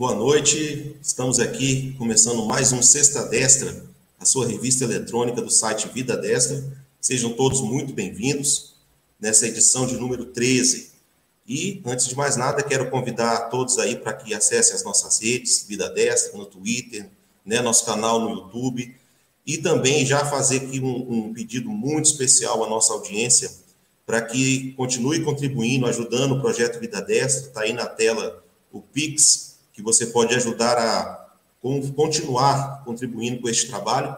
Boa noite, estamos aqui começando mais um Sexta Destra, a sua revista eletrônica do site Vida Destra. Sejam todos muito bem-vindos nessa edição de número 13. E, antes de mais nada, quero convidar todos aí para que acessem as nossas redes, Vida Destra, no Twitter, né, nosso canal no YouTube, e também já fazer aqui um, um pedido muito especial à nossa audiência, para que continue contribuindo, ajudando o projeto Vida Destra. Está aí na tela o Pix, que você pode ajudar a continuar contribuindo com este trabalho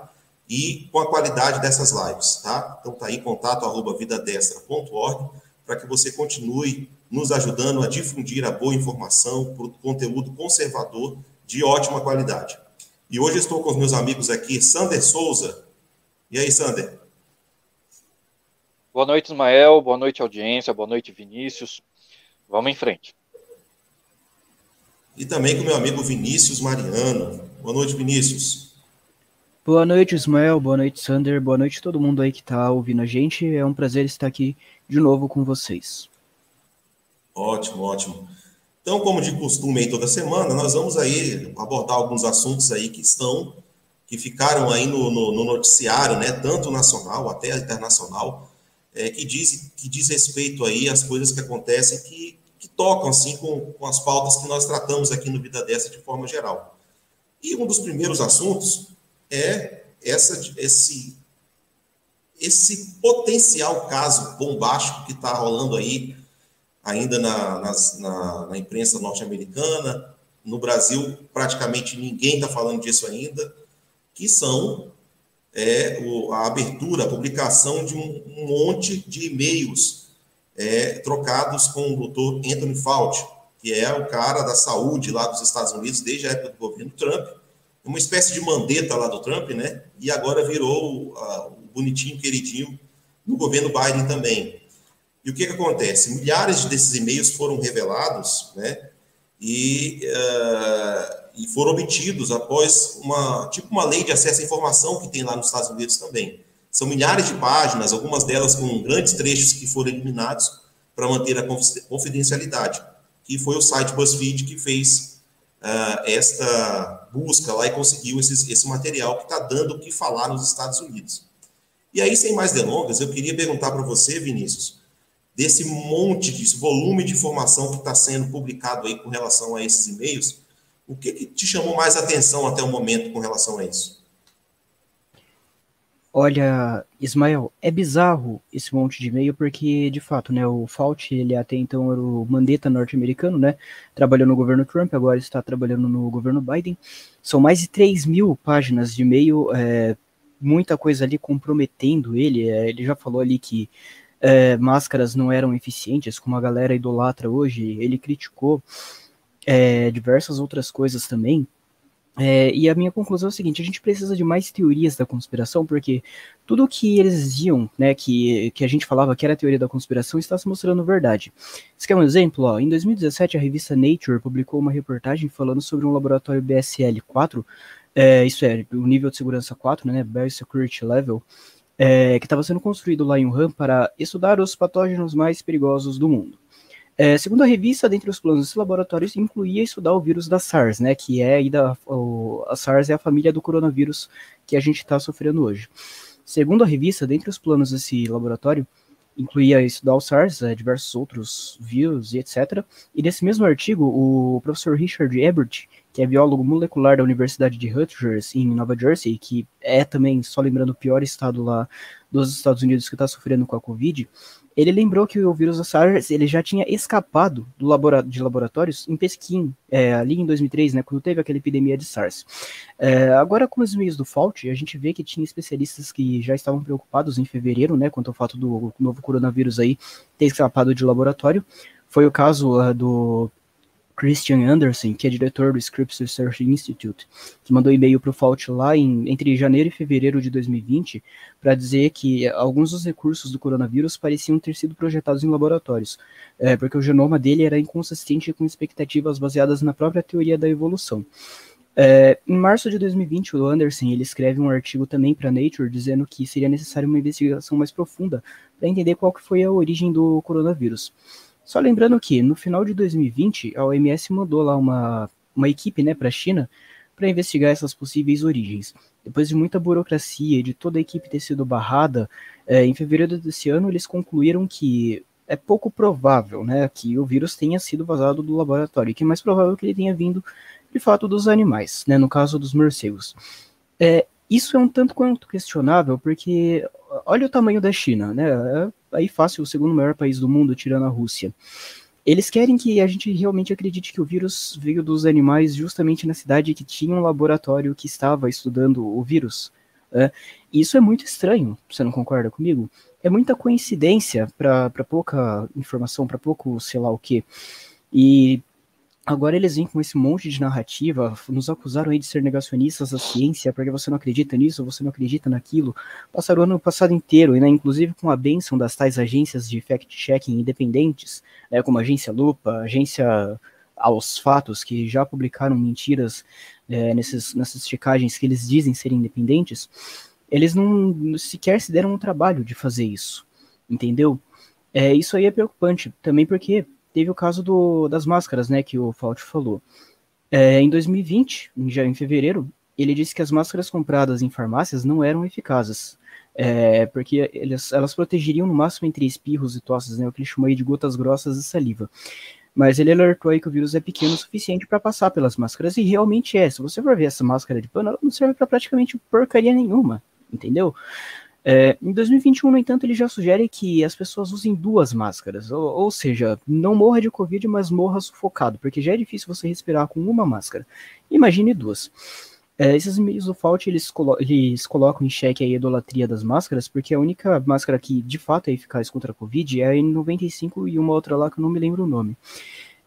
e com a qualidade dessas lives, tá? Então tá aí contato arroba vidadestra.org para que você continue nos ajudando a difundir a boa informação, conteúdo conservador de ótima qualidade. E hoje estou com os meus amigos aqui, Sander Souza. E aí, Sander? Boa noite, Ismael. Boa noite, audiência. Boa noite, Vinícius. Vamos em frente. E também com meu amigo Vinícius Mariano. Boa noite, Vinícius. Boa noite, Ismael. Boa noite, Sander. Boa noite a todo mundo aí que está ouvindo a gente. É um prazer estar aqui de novo com vocês. Ótimo, ótimo. Então, como de costume aí toda semana, nós vamos aí abordar alguns assuntos aí que estão, que ficaram aí no, no, no noticiário, né, tanto nacional até internacional, é, que, diz, que diz respeito aí às coisas que acontecem que tocam assim com, com as pautas que nós tratamos aqui no Vida Dessa de forma geral. E um dos primeiros assuntos é essa, esse, esse potencial caso bombástico que está rolando aí ainda na, na, na imprensa norte-americana. No Brasil, praticamente ninguém está falando disso ainda, que são é, o, a abertura, a publicação de um, um monte de e-mails é, trocados com o doutor Anthony Fauci, que é o cara da saúde lá dos Estados Unidos desde a época do governo Trump, uma espécie de mandeta lá do Trump, né? E agora virou o bonitinho, queridinho no governo Biden também. E o que, que acontece? Milhares desses e-mails foram revelados, né? E uh, e foram obtidos após uma tipo uma lei de acesso à informação que tem lá nos Estados Unidos também. São milhares de páginas, algumas delas com grandes trechos que foram eliminados para manter a confidencialidade, que foi o site BuzzFeed que fez uh, esta busca lá e conseguiu esses, esse material que está dando o que falar nos Estados Unidos. E aí, sem mais delongas, eu queria perguntar para você, Vinícius, desse monte, desse volume de informação que está sendo publicado aí com relação a esses e-mails, o que, que te chamou mais atenção até o momento com relação a isso? Olha, Ismael, é bizarro esse monte de e-mail, porque, de fato, né, o Fauci, ele até então era o mandeta norte-americano, né, trabalhou no governo Trump, agora está trabalhando no governo Biden. São mais de 3 mil páginas de e-mail, é, muita coisa ali comprometendo ele, é, ele já falou ali que é, máscaras não eram eficientes, como a galera idolatra hoje, ele criticou é, diversas outras coisas também. É, e a minha conclusão é a seguinte: a gente precisa de mais teorias da conspiração, porque tudo que eles diziam, né, que, que a gente falava que era teoria da conspiração, está se mostrando verdade. Você quer um exemplo? Ó, em 2017, a revista Nature publicou uma reportagem falando sobre um laboratório BSL-4, é, isso é, o nível de segurança 4, né, Biosecurity Level, é, que estava sendo construído lá em Wuhan para estudar os patógenos mais perigosos do mundo. É, segundo a revista, dentre os planos desse laboratório, incluía estudar o vírus da SARS, né, que é da, o, a SARS é a família do coronavírus que a gente está sofrendo hoje. Segundo a revista, dentre os planos desse laboratório, incluía estudar o SARS, é, diversos outros vírus e etc. E nesse mesmo artigo, o professor Richard Ebert, que é biólogo molecular da Universidade de Rutgers, em Nova Jersey, que é também, só lembrando, o pior estado lá dos Estados Unidos que está sofrendo com a Covid, ele lembrou que o vírus da SARS ele já tinha escapado do labora de laboratórios em Pequim, é, ali em 2003, né, quando teve aquela epidemia de SARS. É, agora, com os meios do Fault, a gente vê que tinha especialistas que já estavam preocupados em fevereiro, né, quanto ao fato do novo coronavírus aí ter escapado de laboratório. Foi o caso uh, do Christian Anderson, que é diretor do Scripps Research Institute, que mandou e-mail para o Fault lá em, entre janeiro e fevereiro de 2020 para dizer que alguns dos recursos do coronavírus pareciam ter sido projetados em laboratórios, é, porque o genoma dele era inconsistente com expectativas baseadas na própria teoria da evolução. É, em março de 2020, o Anderson ele escreve um artigo também para Nature dizendo que seria necessária uma investigação mais profunda para entender qual que foi a origem do coronavírus. Só lembrando que no final de 2020 a OMS mandou lá uma uma equipe né, para a China para investigar essas possíveis origens. Depois de muita burocracia e de toda a equipe ter sido barrada, é, em fevereiro desse ano eles concluíram que é pouco provável né, que o vírus tenha sido vazado do laboratório, e que é mais provável que ele tenha vindo de fato dos animais, né, no caso dos morcegos. É, isso é um tanto quanto questionável, porque olha o tamanho da China, né? Aí fácil o segundo maior país do mundo, tirando a Rússia. Eles querem que a gente realmente acredite que o vírus veio dos animais justamente na cidade que tinha um laboratório que estava estudando o vírus. Isso é muito estranho, você não concorda comigo? É muita coincidência para pouca informação, para pouco sei lá o que. E Agora eles vêm com esse monte de narrativa, nos acusaram aí de ser negacionistas da ciência, porque você não acredita nisso, você não acredita naquilo. Passaram o ano passado inteiro, né, inclusive com a benção das tais agências de fact-checking independentes, né, como a agência Lupa, a agência aos fatos, que já publicaram mentiras é, nesses, nessas checagens que eles dizem serem independentes, eles não sequer se deram o trabalho de fazer isso, entendeu? É, isso aí é preocupante, também porque teve o caso do, das máscaras, né, que o Fault falou. É, em 2020, já em fevereiro, ele disse que as máscaras compradas em farmácias não eram eficazes, é, porque eles, elas protegeriam no máximo entre espirros e tosses, né, o que ele chamou aí de gotas grossas e saliva. Mas ele alertou aí que o vírus é pequeno o suficiente para passar pelas máscaras, e realmente é. Se você for ver essa máscara de pano, ela não serve para praticamente porcaria nenhuma, entendeu? É, em 2021, no entanto, ele já sugere que as pessoas usem duas máscaras, ou, ou, seja, não morra de Covid, mas morra sufocado, porque já é difícil você respirar com uma máscara. Imagine duas. É, esses e-mails do Fault, eles, colo eles colocam em xeque a idolatria das máscaras, porque a única máscara que de fato é eficaz contra a Covid é a N95 e uma outra lá que eu não me lembro o nome.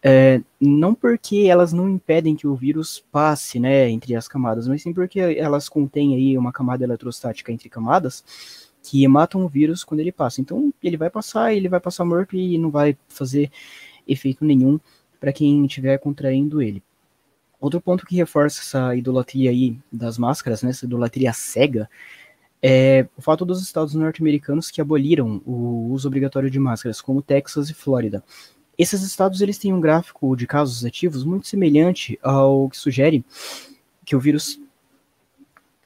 É, não porque elas não impedem que o vírus passe, né, entre as camadas, mas sim porque elas contêm aí uma camada eletrostática entre camadas que matam o vírus quando ele passa. Então ele vai passar, ele vai passar morto e não vai fazer efeito nenhum para quem estiver contraindo ele. Outro ponto que reforça essa idolatria aí das máscaras, né, essa idolatria cega, é o fato dos estados norte-americanos que aboliram o uso obrigatório de máscaras, como Texas e Flórida. Esses estados eles têm um gráfico de casos ativos muito semelhante ao que sugere que o vírus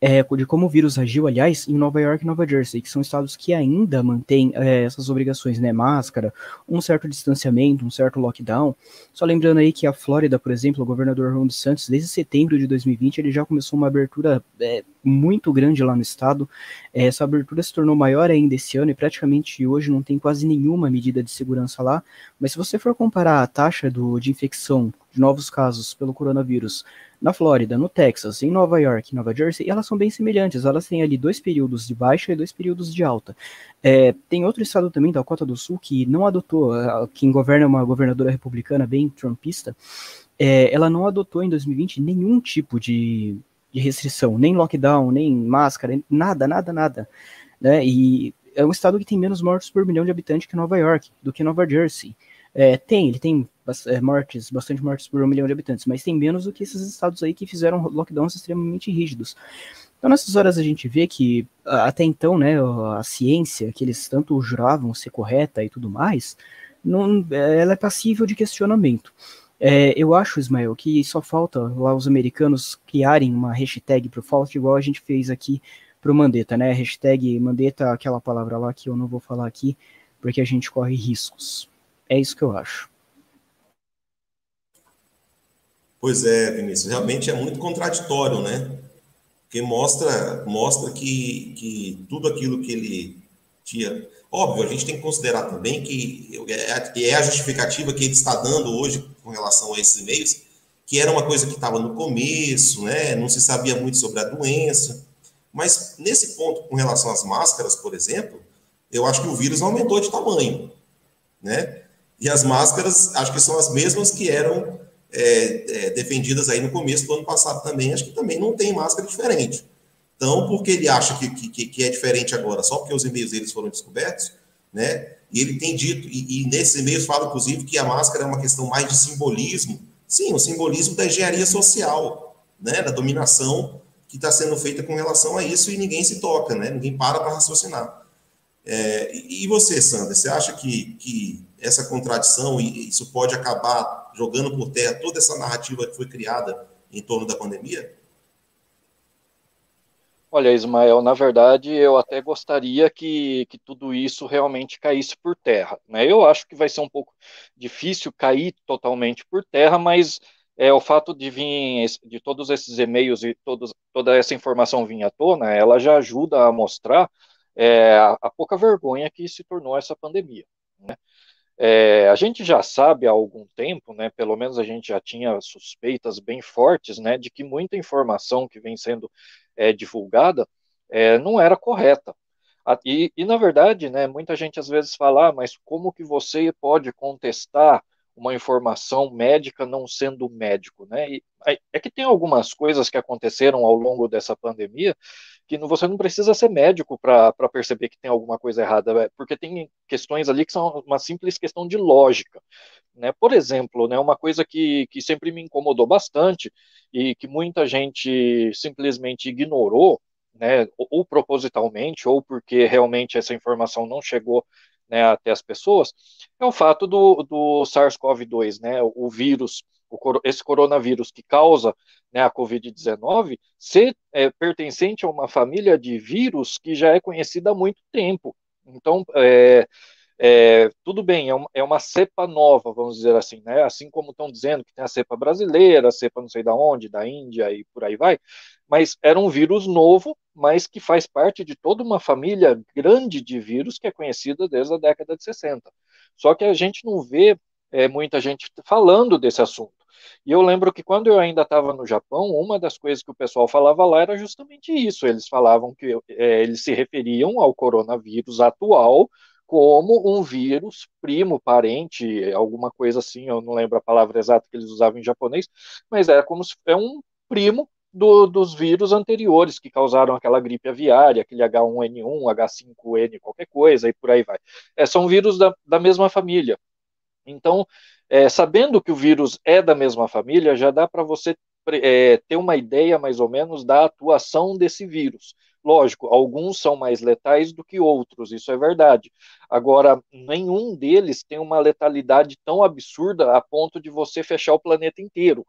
é, de como o vírus agiu, aliás, em Nova York e Nova Jersey, que são estados que ainda mantêm é, essas obrigações, né? Máscara, um certo distanciamento, um certo lockdown. Só lembrando aí que a Flórida, por exemplo, o governador Ron DeSantis, desde setembro de 2020, ele já começou uma abertura é, muito grande lá no estado. É, essa abertura se tornou maior ainda esse ano e praticamente hoje não tem quase nenhuma medida de segurança lá. Mas se você for comparar a taxa do, de infecção de novos casos pelo coronavírus na Flórida, no Texas, em Nova York, Nova Jersey, elas são bem semelhantes. Elas têm ali dois períodos de baixa e dois períodos de alta. É, tem outro estado também, da Cota do Sul, que não adotou, quem governa é uma governadora republicana bem trumpista, é, ela não adotou em 2020 nenhum tipo de, de restrição, nem lockdown, nem máscara, nada, nada, nada. Né? E é um estado que tem menos mortos por milhão de habitantes que Nova York, do que Nova Jersey. É, tem, ele tem é, mortes, bastante mortes por um milhão de habitantes, mas tem menos do que esses estados aí que fizeram lockdowns extremamente rígidos. Então, nessas horas a gente vê que, até então, né, a ciência, que eles tanto juravam ser correta e tudo mais, não, é, ela é passível de questionamento. É, eu acho, Ismael, que só falta lá os americanos criarem uma hashtag pro Fault, igual a gente fez aqui pro Mandetta, né? Hashtag Mandetta, aquela palavra lá que eu não vou falar aqui, porque a gente corre riscos. É isso que eu acho. Pois é, Vinícius, realmente é muito contraditório, né? Porque mostra, mostra que, que tudo aquilo que ele tinha. Óbvio, a gente tem que considerar também que é, é a justificativa que ele está dando hoje com relação a esses e-mails, que era uma coisa que estava no começo, né? Não se sabia muito sobre a doença. Mas nesse ponto, com relação às máscaras, por exemplo, eu acho que o vírus aumentou de tamanho, né? E as máscaras, acho que são as mesmas que eram é, é, defendidas aí no começo do ano passado também, acho que também não tem máscara diferente. Então, porque ele acha que, que, que é diferente agora, só porque os e-mails deles foram descobertos, né? E ele tem dito, e, e nesses e-mails fala, inclusive, que a máscara é uma questão mais de simbolismo. Sim, o simbolismo da engenharia social, né? Da dominação que está sendo feita com relação a isso e ninguém se toca, né? Ninguém para para raciocinar. É, e você, Sandra, você acha que, que essa contradição e isso pode acabar jogando por terra toda essa narrativa que foi criada em torno da pandemia? Olha, Ismael, na verdade, eu até gostaria que, que tudo isso realmente caísse por terra. Né? Eu acho que vai ser um pouco difícil cair totalmente por terra, mas é, o fato de vir de todos esses e-mails e todos, toda essa informação vir à tona, ela já ajuda a mostrar é, a, a, pouca vergonha que se tornou essa pandemia. Né? É, a gente já sabe há algum tempo, né, pelo menos a gente já tinha suspeitas bem fortes, né, de que muita informação que vem sendo é, divulgada é, não era correta. E, e, na verdade, né, muita gente às vezes fala, ah, mas como que você pode contestar uma informação médica não sendo médico, né? E é que tem algumas coisas que aconteceram ao longo dessa pandemia que você não precisa ser médico para perceber que tem alguma coisa errada, é, porque tem questões ali que são uma simples questão de lógica. Né? Por exemplo, né, uma coisa que, que sempre me incomodou bastante e que muita gente simplesmente ignorou, né, ou propositalmente, ou porque realmente essa informação não chegou né, até as pessoas, é o fato do, do SARS-CoV-2, né, o vírus esse coronavírus que causa né, a Covid-19 ser é, pertencente a uma família de vírus que já é conhecida há muito tempo. Então, é, é, tudo bem, é uma, é uma, cepa nova, vamos dizer assim, né? Assim como estão dizendo que tem a cepa brasileira, a cepa não sei da onde, da Índia e por aí vai, mas era um vírus novo, mas que faz parte de toda uma família grande de vírus que é conhecida desde a década de 60. Só que a gente não vê é, muita gente falando desse assunto. E eu lembro que quando eu ainda estava no Japão, uma das coisas que o pessoal falava lá era justamente isso. Eles falavam que é, eles se referiam ao coronavírus atual como um vírus primo, parente, alguma coisa assim, eu não lembro a palavra exata que eles usavam em japonês, mas é como se é um primo do, dos vírus anteriores que causaram aquela gripe aviária, aquele H1N1, H5N, qualquer coisa, e por aí vai. É, são vírus da, da mesma família. Então, é, sabendo que o vírus é da mesma família, já dá para você é, ter uma ideia mais ou menos da atuação desse vírus. Lógico, alguns são mais letais do que outros, isso é verdade. Agora, nenhum deles tem uma letalidade tão absurda a ponto de você fechar o planeta inteiro.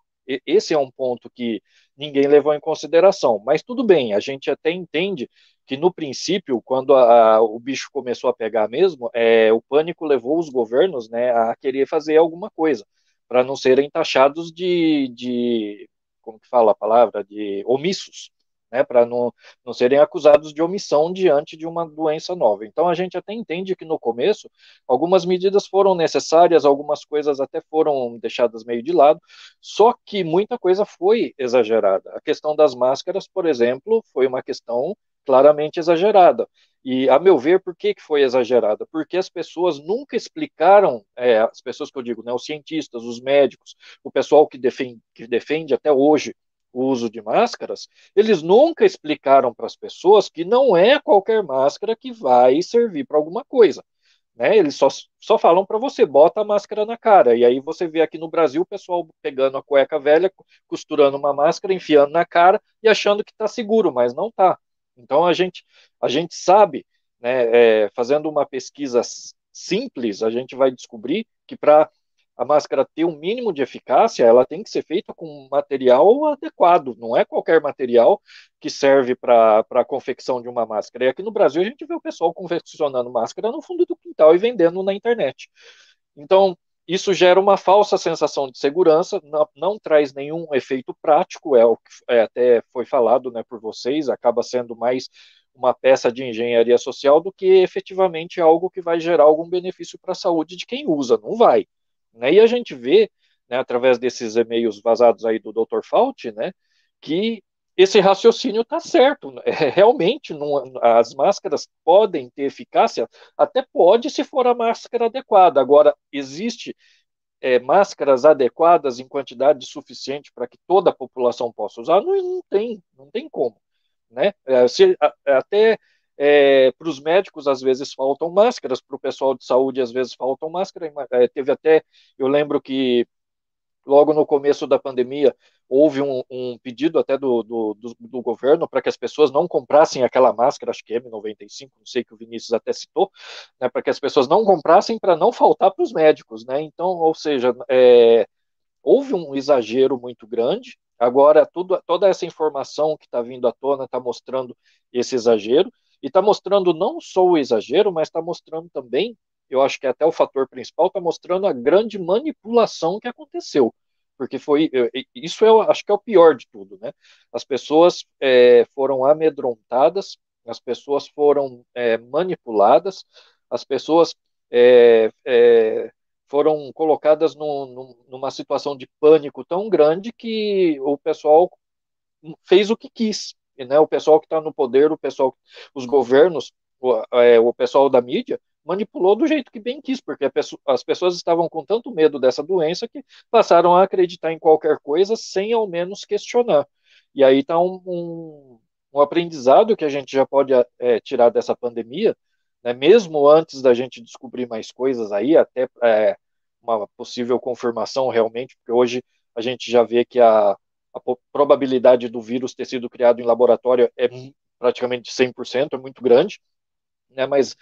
Esse é um ponto que ninguém levou em consideração. Mas tudo bem, a gente até entende que no princípio, quando a, a, o bicho começou a pegar mesmo, é, o pânico levou os governos né, a querer fazer alguma coisa, para não serem taxados de, de, como que fala a palavra, de omissos né, para não, não serem acusados de omissão diante de uma doença nova. Então a gente até entende que no começo algumas medidas foram necessárias, algumas coisas até foram deixadas meio de lado, só que muita coisa foi exagerada. A questão das máscaras, por exemplo, foi uma questão claramente exagerada. E, a meu ver, por que, que foi exagerada? Porque as pessoas nunca explicaram, é, as pessoas que eu digo, né, os cientistas, os médicos, o pessoal que defende, que defende até hoje o uso de máscaras, eles nunca explicaram para as pessoas que não é qualquer máscara que vai servir para alguma coisa. Né? Eles só, só falam para você, bota a máscara na cara. E aí você vê aqui no Brasil o pessoal pegando a cueca velha, costurando uma máscara, enfiando na cara e achando que está seguro, mas não está. Então a gente, a gente sabe, né, é, fazendo uma pesquisa simples, a gente vai descobrir que para a máscara ter um mínimo de eficácia, ela tem que ser feita com material adequado, não é qualquer material que serve para a confecção de uma máscara. E aqui no Brasil a gente vê o pessoal confeccionando máscara no fundo do quintal e vendendo na internet. Então, isso gera uma falsa sensação de segurança, não, não traz nenhum efeito prático, é o que é, até foi falado né, por vocês, acaba sendo mais uma peça de engenharia social do que efetivamente algo que vai gerar algum benefício para a saúde de quem usa, não vai. Né? E a gente vê, né, através desses e-mails vazados aí do Dr. Fauci, né, que esse raciocínio está certo. Né? Realmente, não, as máscaras podem ter eficácia, até pode se for a máscara adequada. Agora, existe é, máscaras adequadas em quantidade suficiente para que toda a população possa usar? Não, não tem, não tem como. Né? É, se, a, até é, para os médicos, às vezes, faltam máscaras, para o pessoal de saúde, às vezes, faltam máscara. É, teve até, eu lembro que logo no começo da pandemia, houve um, um pedido até do, do, do, do governo para que as pessoas não comprassem aquela máscara, acho que M95, não sei que o Vinícius até citou, né, para que as pessoas não comprassem para não faltar para os médicos, né? Então, ou seja, é, houve um exagero muito grande. Agora, tudo, toda essa informação que está vindo à tona está mostrando esse exagero, e está mostrando não só o exagero, mas está mostrando também, eu acho que até o fator principal, está mostrando a grande manipulação que aconteceu. Porque foi. Isso eu acho que é o pior de tudo, né? As pessoas é, foram amedrontadas, as pessoas foram é, manipuladas, as pessoas é, é foram colocadas no, no, numa situação de pânico tão grande que o pessoal fez o que quis. Né? O pessoal que está no poder, o pessoal, os governos, o, é, o pessoal da mídia, manipulou do jeito que bem quis, porque as pessoas estavam com tanto medo dessa doença que passaram a acreditar em qualquer coisa sem ao menos questionar. E aí está um, um, um, aprendizado que a gente já pode é, tirar dessa pandemia, né, mesmo antes da gente descobrir mais coisas aí, até é, uma possível confirmação realmente, porque hoje a gente já vê que a, a probabilidade do vírus ter sido criado em laboratório é praticamente 100%, é muito grande, né, mas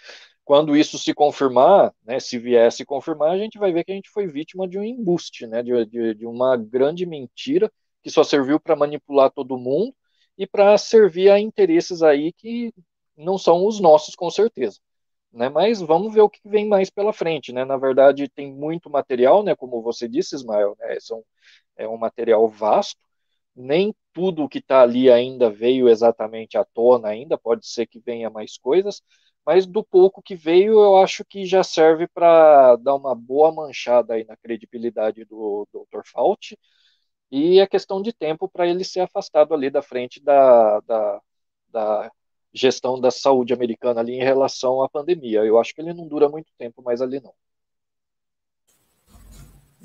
quando isso se confirmar, né, se vier se confirmar, a gente vai ver que a gente foi vítima de um embuste, né, de, de, de uma grande mentira que só serviu para manipular todo mundo e para servir a interesses aí que não são os nossos, com certeza né? Mas vamos ver o que vem mais pela frente, né? Na verdade, tem muito material, né? Como você disse, Ismael, né? É um material vasto. Nem tudo que está ali ainda veio exatamente à tona ainda, pode ser que venha mais coisas, mas do pouco que veio, eu acho que já serve para dar uma boa manchada aí na credibilidade do Dr. Fauci, e é questão de tempo para ele ser afastado ali da frente da, da, da gestão da saúde americana ali em relação à pandemia. Eu acho que ele não dura muito tempo mais ali, não.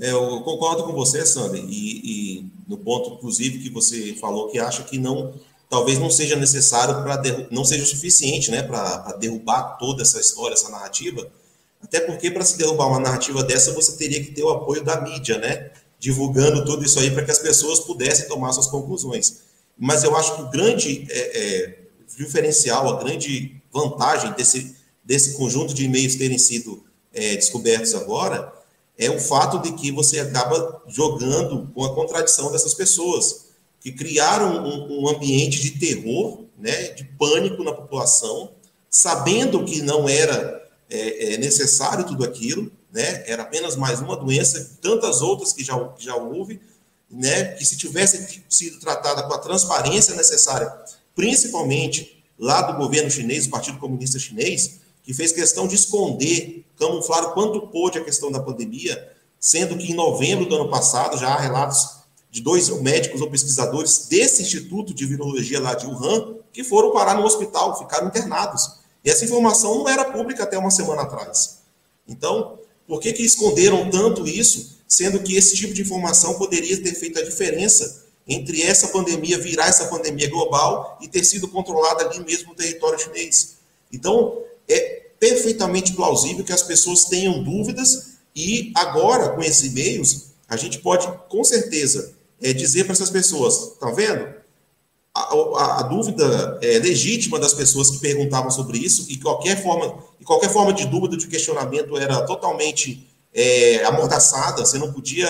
É, eu concordo com você, Sander, e, e, no ponto, inclusive, que você falou que acha que não, talvez não seja necessário para não seja o suficiente, né, para derrubar toda essa história, essa narrativa, até porque para se derrubar uma narrativa dessa você teria que ter o apoio da mídia, né, divulgando tudo isso aí para que as pessoas pudessem tomar suas conclusões. Mas eu acho que o grande é, é, diferencial, a grande vantagem desse, desse conjunto de e-mails terem sido é, descobertos agora é o fato de que você acaba jogando com a contradição dessas pessoas que criaram um, um ambiente de terror, né, de pânico na população, sabendo que não era é, é, necessário tudo aquilo, né, era apenas mais uma doença, tantas outras que já, que já houve, né, que se tivesse sido tratada com a transparência necessária principalmente lá do governo chinês, o Partido Comunista Chinês, que fez questão de esconder, camuflar o quanto pôde a questão da pandemia, sendo que em novembro do ano passado já há relatos de dois médicos ou pesquisadores desse Instituto de Virologia lá de Wuhan que foram parar no hospital, ficaram internados. E essa informação não era pública até uma semana atrás. Então, por que, que esconderam tanto isso, sendo que esse tipo de informação poderia ter feito a diferença entre essa pandemia virar essa pandemia global e ter sido controlada ali mesmo no território chinês. Então, é perfeitamente plausível que as pessoas tenham dúvidas e agora, com esses e-mails, a gente pode, com certeza, é, dizer para essas pessoas, tá vendo? A, a, a, dúvida é, legítima das pessoas que perguntavam sobre isso e qualquer forma, e qualquer forma de dúvida, de questionamento era totalmente é, amordaçada, você não podia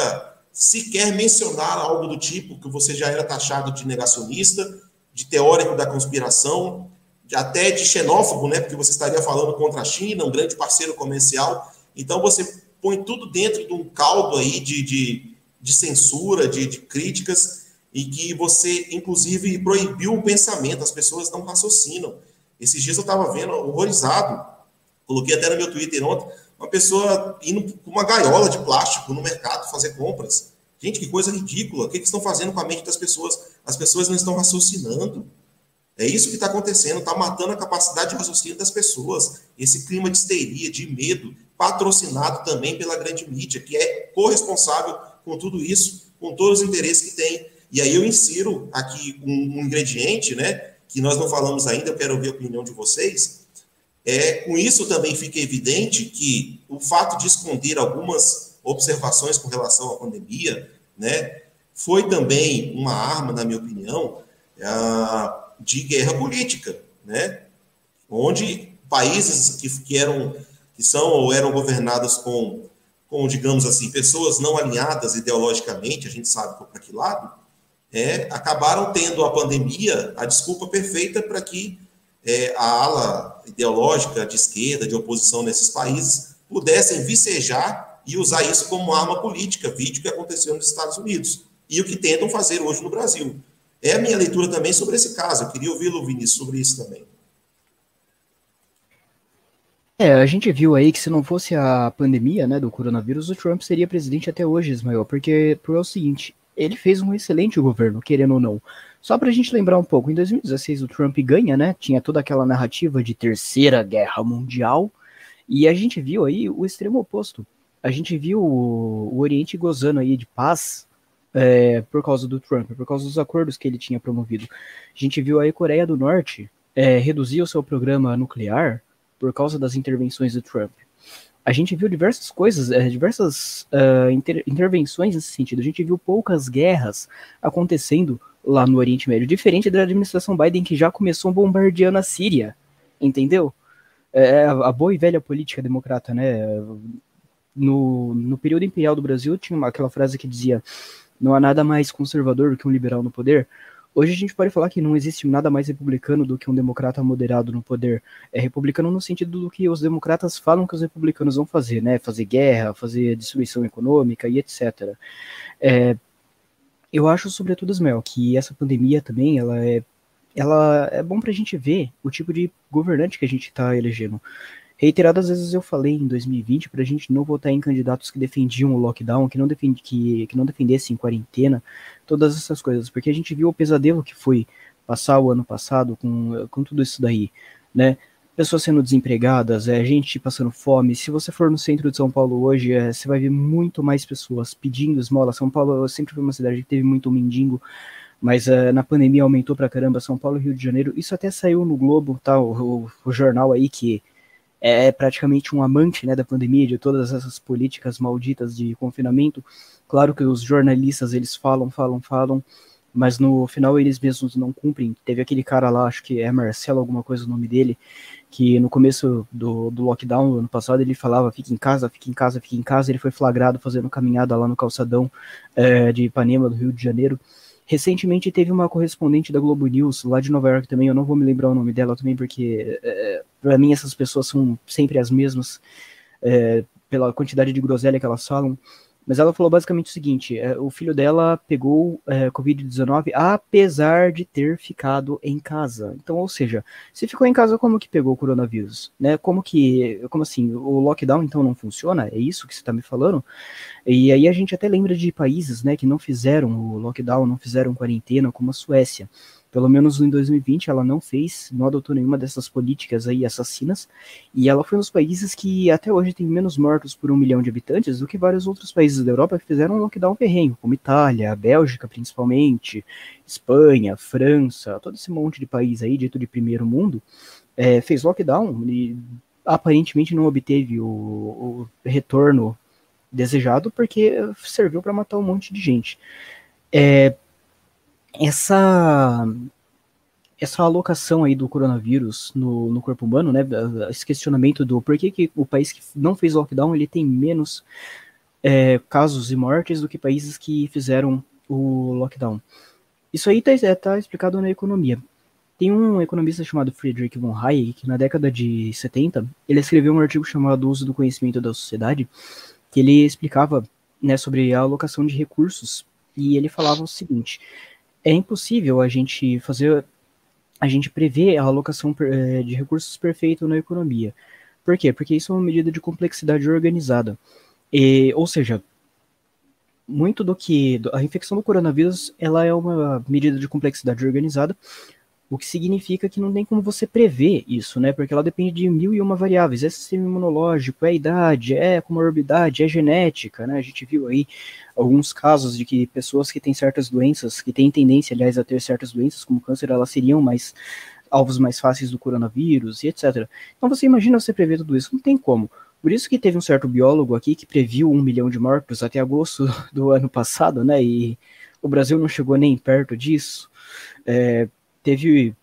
sequer mencionar algo do tipo que você já era taxado de negacionista, de teórico da conspiração, de, até de xenófobo, né? Porque você estaria falando contra a China, um grande parceiro comercial. Então você põe tudo dentro de um caldo aí de, de, de censura, de, de críticas, e que você, inclusive, proibiu o pensamento, as pessoas não raciocinam. Esses dias eu estava vendo, horrorizado, coloquei até no meu Twitter ontem, uma pessoa indo com uma gaiola de plástico no mercado fazer compras. Gente, que coisa ridícula. O que, que estão fazendo com a mente das pessoas? As pessoas não estão raciocinando. É isso que está acontecendo, está matando a capacidade de raciocínio das pessoas. Esse clima de histeria, de medo, patrocinado também pela grande mídia, que é corresponsável com tudo isso, com todos os interesses que tem. E aí eu insiro aqui um, um ingrediente, né, que nós não falamos ainda, eu quero ouvir a opinião de vocês, é, com isso também fica evidente que o fato de esconder algumas observações com relação à pandemia, né, foi também uma arma, na minha opinião, de guerra política, né, onde países que, que eram que são ou eram governados com, com, digamos assim, pessoas não alinhadas ideologicamente, a gente sabe para que lado, é, acabaram tendo a pandemia a desculpa perfeita para que é, a ala ideológica de esquerda, de oposição nesses países, pudessem vicejar e usar isso como arma política, vídeo que aconteceu nos Estados Unidos, e o que tentam fazer hoje no Brasil. É a minha leitura também sobre esse caso. Eu queria ouvi-lo, Vinícius, sobre isso também. É, a gente viu aí que se não fosse a pandemia, né, do coronavírus, o Trump seria presidente até hoje, Ismael, porque, porque é o seguinte, ele fez um excelente governo, querendo ou não. Só para a gente lembrar um pouco, em 2016 o Trump ganha, né? Tinha toda aquela narrativa de terceira guerra mundial, e a gente viu aí o extremo oposto. A gente viu o, o Oriente gozando aí de paz é, por causa do Trump, por causa dos acordos que ele tinha promovido. A gente viu aí a Coreia do Norte é, reduzir o seu programa nuclear por causa das intervenções do Trump a gente viu diversas coisas, é, diversas uh, inter intervenções nesse sentido. A gente viu poucas guerras acontecendo lá no Oriente Médio, diferente da administração Biden que já começou bombardeando a Síria, entendeu? É, é a boa e velha política democrata, né? No, no período imperial do Brasil tinha uma, aquela frase que dizia: não há nada mais conservador do que um liberal no poder. Hoje a gente pode falar que não existe nada mais republicano do que um democrata moderado no poder. É republicano no sentido do que os democratas falam que os republicanos vão fazer, né? Fazer guerra, fazer destruição econômica e etc. É, eu acho, sobretudo, Ismael, que essa pandemia também, ela é, ela é bom para a gente ver o tipo de governante que a gente está elegendo. Reiteradas vezes eu falei em 2020 para a gente não votar em candidatos que defendiam o lockdown, que não, defend, que, que não defendessem quarentena, todas essas coisas, porque a gente viu o pesadelo que foi passar o ano passado com, com tudo isso daí, né? Pessoas sendo desempregadas, é, gente passando fome. Se você for no centro de São Paulo hoje, é, você vai ver muito mais pessoas pedindo esmola. São Paulo sempre foi uma cidade que teve muito mendigo, mas uh, na pandemia aumentou pra caramba. São Paulo Rio de Janeiro. Isso até saiu no Globo, tá? O, o, o jornal aí que é praticamente um amante né, da pandemia, de todas essas políticas malditas de confinamento. Claro que os jornalistas eles falam, falam, falam, mas no final eles mesmos não cumprem. Teve aquele cara lá, acho que é Marcelo, alguma coisa o nome dele, que no começo do, do lockdown, ano passado, ele falava: fique em casa, fique em casa, fique em casa. Ele foi flagrado fazendo caminhada lá no calçadão é, de Ipanema, do Rio de Janeiro. Recentemente teve uma correspondente da Globo News, lá de Nova York também, eu não vou me lembrar o nome dela também, porque é, para mim essas pessoas são sempre as mesmas, é, pela quantidade de groselha que elas falam. Mas ela falou basicamente o seguinte: é, o filho dela pegou é, Covid-19 apesar de ter ficado em casa. Então, ou seja, se ficou em casa, como que pegou o coronavírus? Né? Como que. Como assim? O lockdown então não funciona? É isso que você está me falando? E aí a gente até lembra de países né, que não fizeram o lockdown, não fizeram quarentena, como a Suécia. Pelo menos em 2020 ela não fez, não adotou nenhuma dessas políticas aí assassinas, e ela foi um dos países que até hoje tem menos mortos por um milhão de habitantes do que vários outros países da Europa que fizeram um lockdown ferrenho, como Itália, Bélgica principalmente, Espanha, França, todo esse monte de país aí, dito de primeiro mundo, é, fez lockdown e aparentemente não obteve o, o retorno desejado porque serviu para matar um monte de gente. É, essa essa alocação aí do coronavírus no, no corpo humano, né, esse questionamento do por que, que o país que não fez lockdown ele tem menos é, casos e mortes do que países que fizeram o lockdown. Isso aí está é, tá explicado na economia. Tem um economista chamado Friedrich von Hayek que na década de 70 ele escreveu um artigo chamado Uso do Conhecimento da Sociedade, que ele explicava né, sobre a alocação de recursos e ele falava o seguinte: é impossível a gente fazer, a gente prever a alocação eh, de recursos perfeito na economia. Por quê? Porque isso é uma medida de complexidade organizada. E, ou seja, muito do que a infecção do coronavírus ela é uma medida de complexidade organizada, o que significa que não tem como você prever isso, né? Porque ela depende de mil e uma variáveis. É sistema imunológico, é idade, é comorbidade, é genética, né? A gente viu aí alguns casos de que pessoas que têm certas doenças, que têm tendência, aliás, a ter certas doenças, como câncer, elas seriam mais alvos mais fáceis do coronavírus e etc. Então você imagina você prever tudo isso? Não tem como. Por isso que teve um certo biólogo aqui que previu um milhão de mortos até agosto do ano passado, né? E o Brasil não chegou nem perto disso. É, teve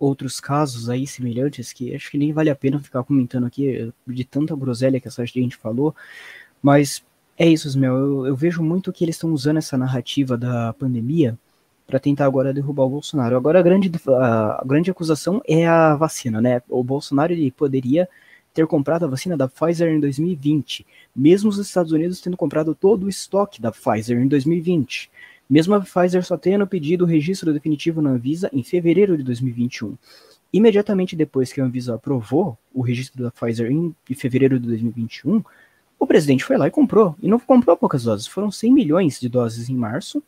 outros casos aí semelhantes que acho que nem vale a pena ficar comentando aqui de tanta groselha que essa gente falou, mas é isso, Ismael. Eu, eu vejo muito que eles estão usando essa narrativa da pandemia para tentar agora derrubar o Bolsonaro. Agora a grande, a, grande acusação é a vacina, né? O Bolsonaro ele poderia ter comprado a vacina da Pfizer em 2020, mesmo os Estados Unidos tendo comprado todo o estoque da Pfizer em 2020. Mesmo a Pfizer só tendo pedido o registro definitivo na Anvisa em fevereiro de 2021. Imediatamente depois que a Anvisa aprovou o registro da Pfizer em fevereiro de 2021, o presidente foi lá e comprou. E não comprou poucas doses, foram 100 milhões de doses em março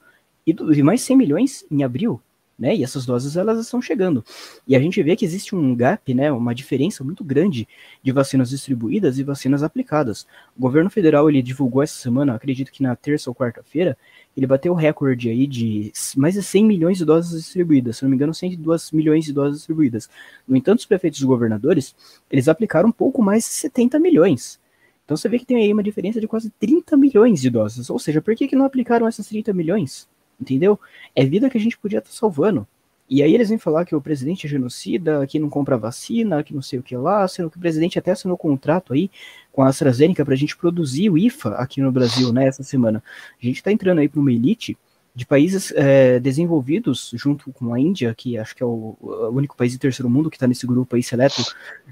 e mais 100 milhões em abril. Né? E essas doses elas estão chegando. E a gente vê que existe um gap, né, uma diferença muito grande de vacinas distribuídas e vacinas aplicadas. O governo federal ele divulgou essa semana, acredito que na terça ou quarta-feira, ele bateu o recorde aí de mais de 100 milhões de doses distribuídas, se não me engano, 102 milhões de doses distribuídas. No entanto, os prefeitos e governadores, eles aplicaram um pouco mais de 70 milhões. Então você vê que tem aí uma diferença de quase 30 milhões de doses. Ou seja, por que, que não aplicaram essas 30 milhões? Entendeu? É vida que a gente podia estar tá salvando. E aí eles vêm falar que o presidente é genocida, que não compra vacina, que não sei o que lá, sendo que o presidente até assinou contrato aí com a AstraZeneca para a gente produzir o IFA aqui no Brasil, né, essa semana. A gente está entrando aí para uma elite de países é, desenvolvidos, junto com a Índia, que acho que é o, o único país do terceiro mundo que está nesse grupo aí seleto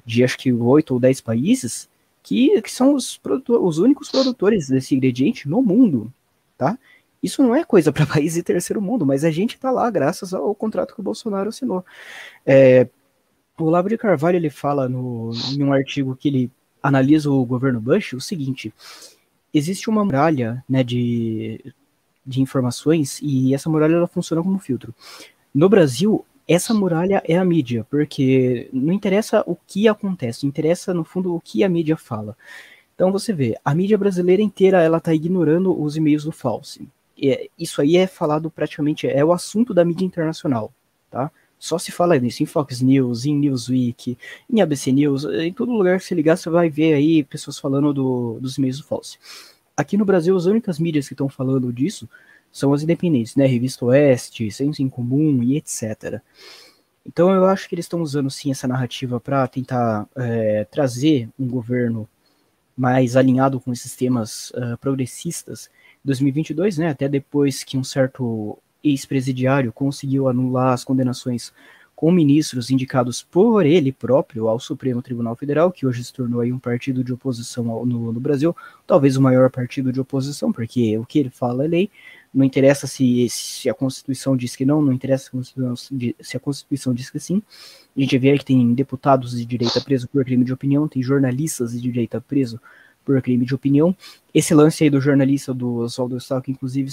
de acho que oito ou dez países, que, que são os, os únicos produtores desse ingrediente no mundo, tá? Isso não é coisa para país de terceiro mundo, mas a gente está lá graças ao contrato que o Bolsonaro assinou. É, o Olavo de Carvalho ele fala no, em um artigo que ele analisa o governo Bush o seguinte: existe uma muralha né, de, de informações e essa muralha ela funciona como filtro. No Brasil, essa muralha é a mídia, porque não interessa o que acontece, interessa no fundo o que a mídia fala. Então você vê, a mídia brasileira inteira ela está ignorando os e-mails do é, isso aí é falado praticamente, é o assunto da mídia internacional, tá? Só se fala nisso em Fox News, em Newsweek, em ABC News, em todo lugar que você ligar, você vai ver aí pessoas falando do, dos e-mails do false. Aqui no Brasil, as únicas mídias que estão falando disso são as independentes, né? Revista Oeste, Senso em Comum e etc. Então eu acho que eles estão usando sim essa narrativa para tentar é, trazer um governo mais alinhado com esses temas uh, progressistas 2022, né, até depois que um certo ex-presidiário conseguiu anular as condenações com ministros indicados por ele próprio ao Supremo Tribunal Federal, que hoje se tornou aí um partido de oposição ao, no, no, Brasil, talvez o maior partido de oposição, porque o que ele fala é lei, não interessa se, se a Constituição diz que não, não interessa se a Constituição diz que sim. A gente vê que tem deputados de direita preso por crime de opinião, tem jornalistas de direita preso por crime de opinião. Esse lance aí do jornalista do Oswaldo Stalk, inclusive,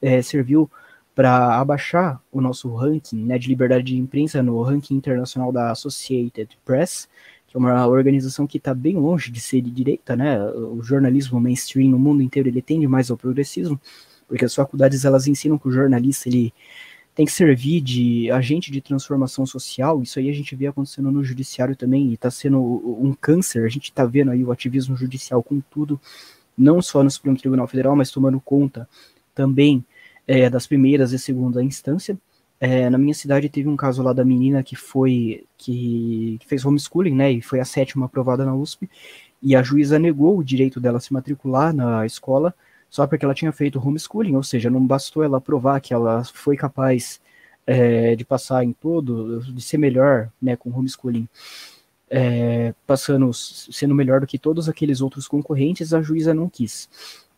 é, serviu para abaixar o nosso ranking né, de liberdade de imprensa no ranking internacional da Associated Press, que é uma organização que está bem longe de ser de direita, né? O jornalismo mainstream no mundo inteiro ele tende mais ao progressismo, porque as faculdades elas ensinam que o jornalista ele tem que servir de agente de transformação social. Isso aí a gente vê acontecendo no judiciário também, e está sendo um câncer. A gente está vendo aí o ativismo judicial com tudo, não só no Supremo Tribunal Federal, mas tomando conta também é, das primeiras e segunda instância. É, na minha cidade teve um caso lá da menina que foi que, que fez homeschooling, né, e foi a sétima aprovada na USP, e a juíza negou o direito dela se matricular na escola só porque ela tinha feito homeschooling, ou seja, não bastou ela provar que ela foi capaz é, de passar em todo, de ser melhor né, com homeschooling, é, passando, sendo melhor do que todos aqueles outros concorrentes, a juíza não quis.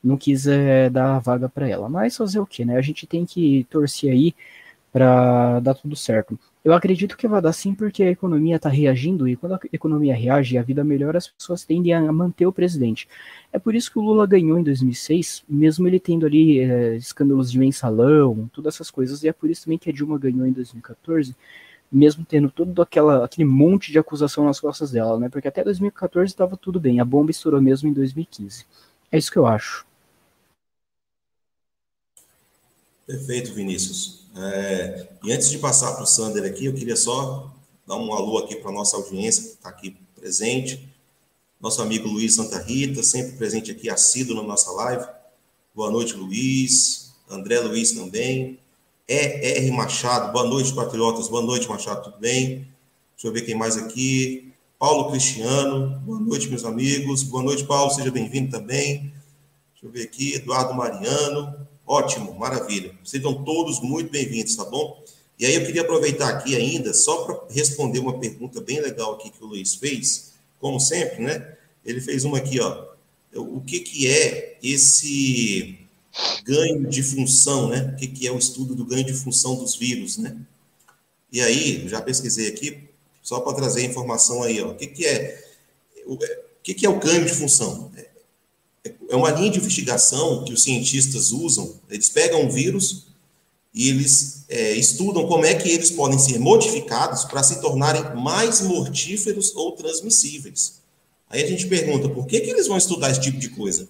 Não quis é, dar a vaga para ela. Mas fazer o que, né? A gente tem que torcer aí para dar tudo certo. Eu acredito que vai dar sim, porque a economia está reagindo e quando a economia reage e a vida melhora, as pessoas tendem a manter o presidente. É por isso que o Lula ganhou em 2006, mesmo ele tendo ali é, escândalos de mensalão, todas essas coisas, e é por isso também que a Dilma ganhou em 2014, mesmo tendo todo aquela, aquele monte de acusação nas costas dela, né? Porque até 2014 estava tudo bem, a bomba estourou mesmo em 2015. É isso que eu acho. Perfeito, Vinícius. É, e antes de passar para o Sander aqui, eu queria só dar um alô aqui para a nossa audiência que está aqui presente. nosso amigo Luiz Santa Rita, sempre presente aqui, assíduo na nossa live. Boa noite, Luiz. André Luiz também. E.R. Machado, boa noite, patriotas. Boa noite, Machado, tudo bem? Deixa eu ver quem mais aqui. Paulo Cristiano, boa noite, meus amigos. Boa noite, Paulo, seja bem-vindo também. Deixa eu ver aqui, Eduardo Mariano. Ótimo, maravilha. Sejam todos muito bem-vindos, tá bom? E aí eu queria aproveitar aqui ainda, só para responder uma pergunta bem legal aqui que o Luiz fez, como sempre, né? Ele fez uma aqui, ó. O que, que é esse ganho de função, né? O que, que é o estudo do ganho de função dos vírus, né? E aí, já pesquisei aqui, só para trazer a informação aí, ó. O que, que é o que, que é o ganho de função? É, uma linha de investigação que os cientistas usam. Eles pegam um vírus e eles é, estudam como é que eles podem ser modificados para se tornarem mais mortíferos ou transmissíveis. Aí a gente pergunta, por que, que eles vão estudar esse tipo de coisa?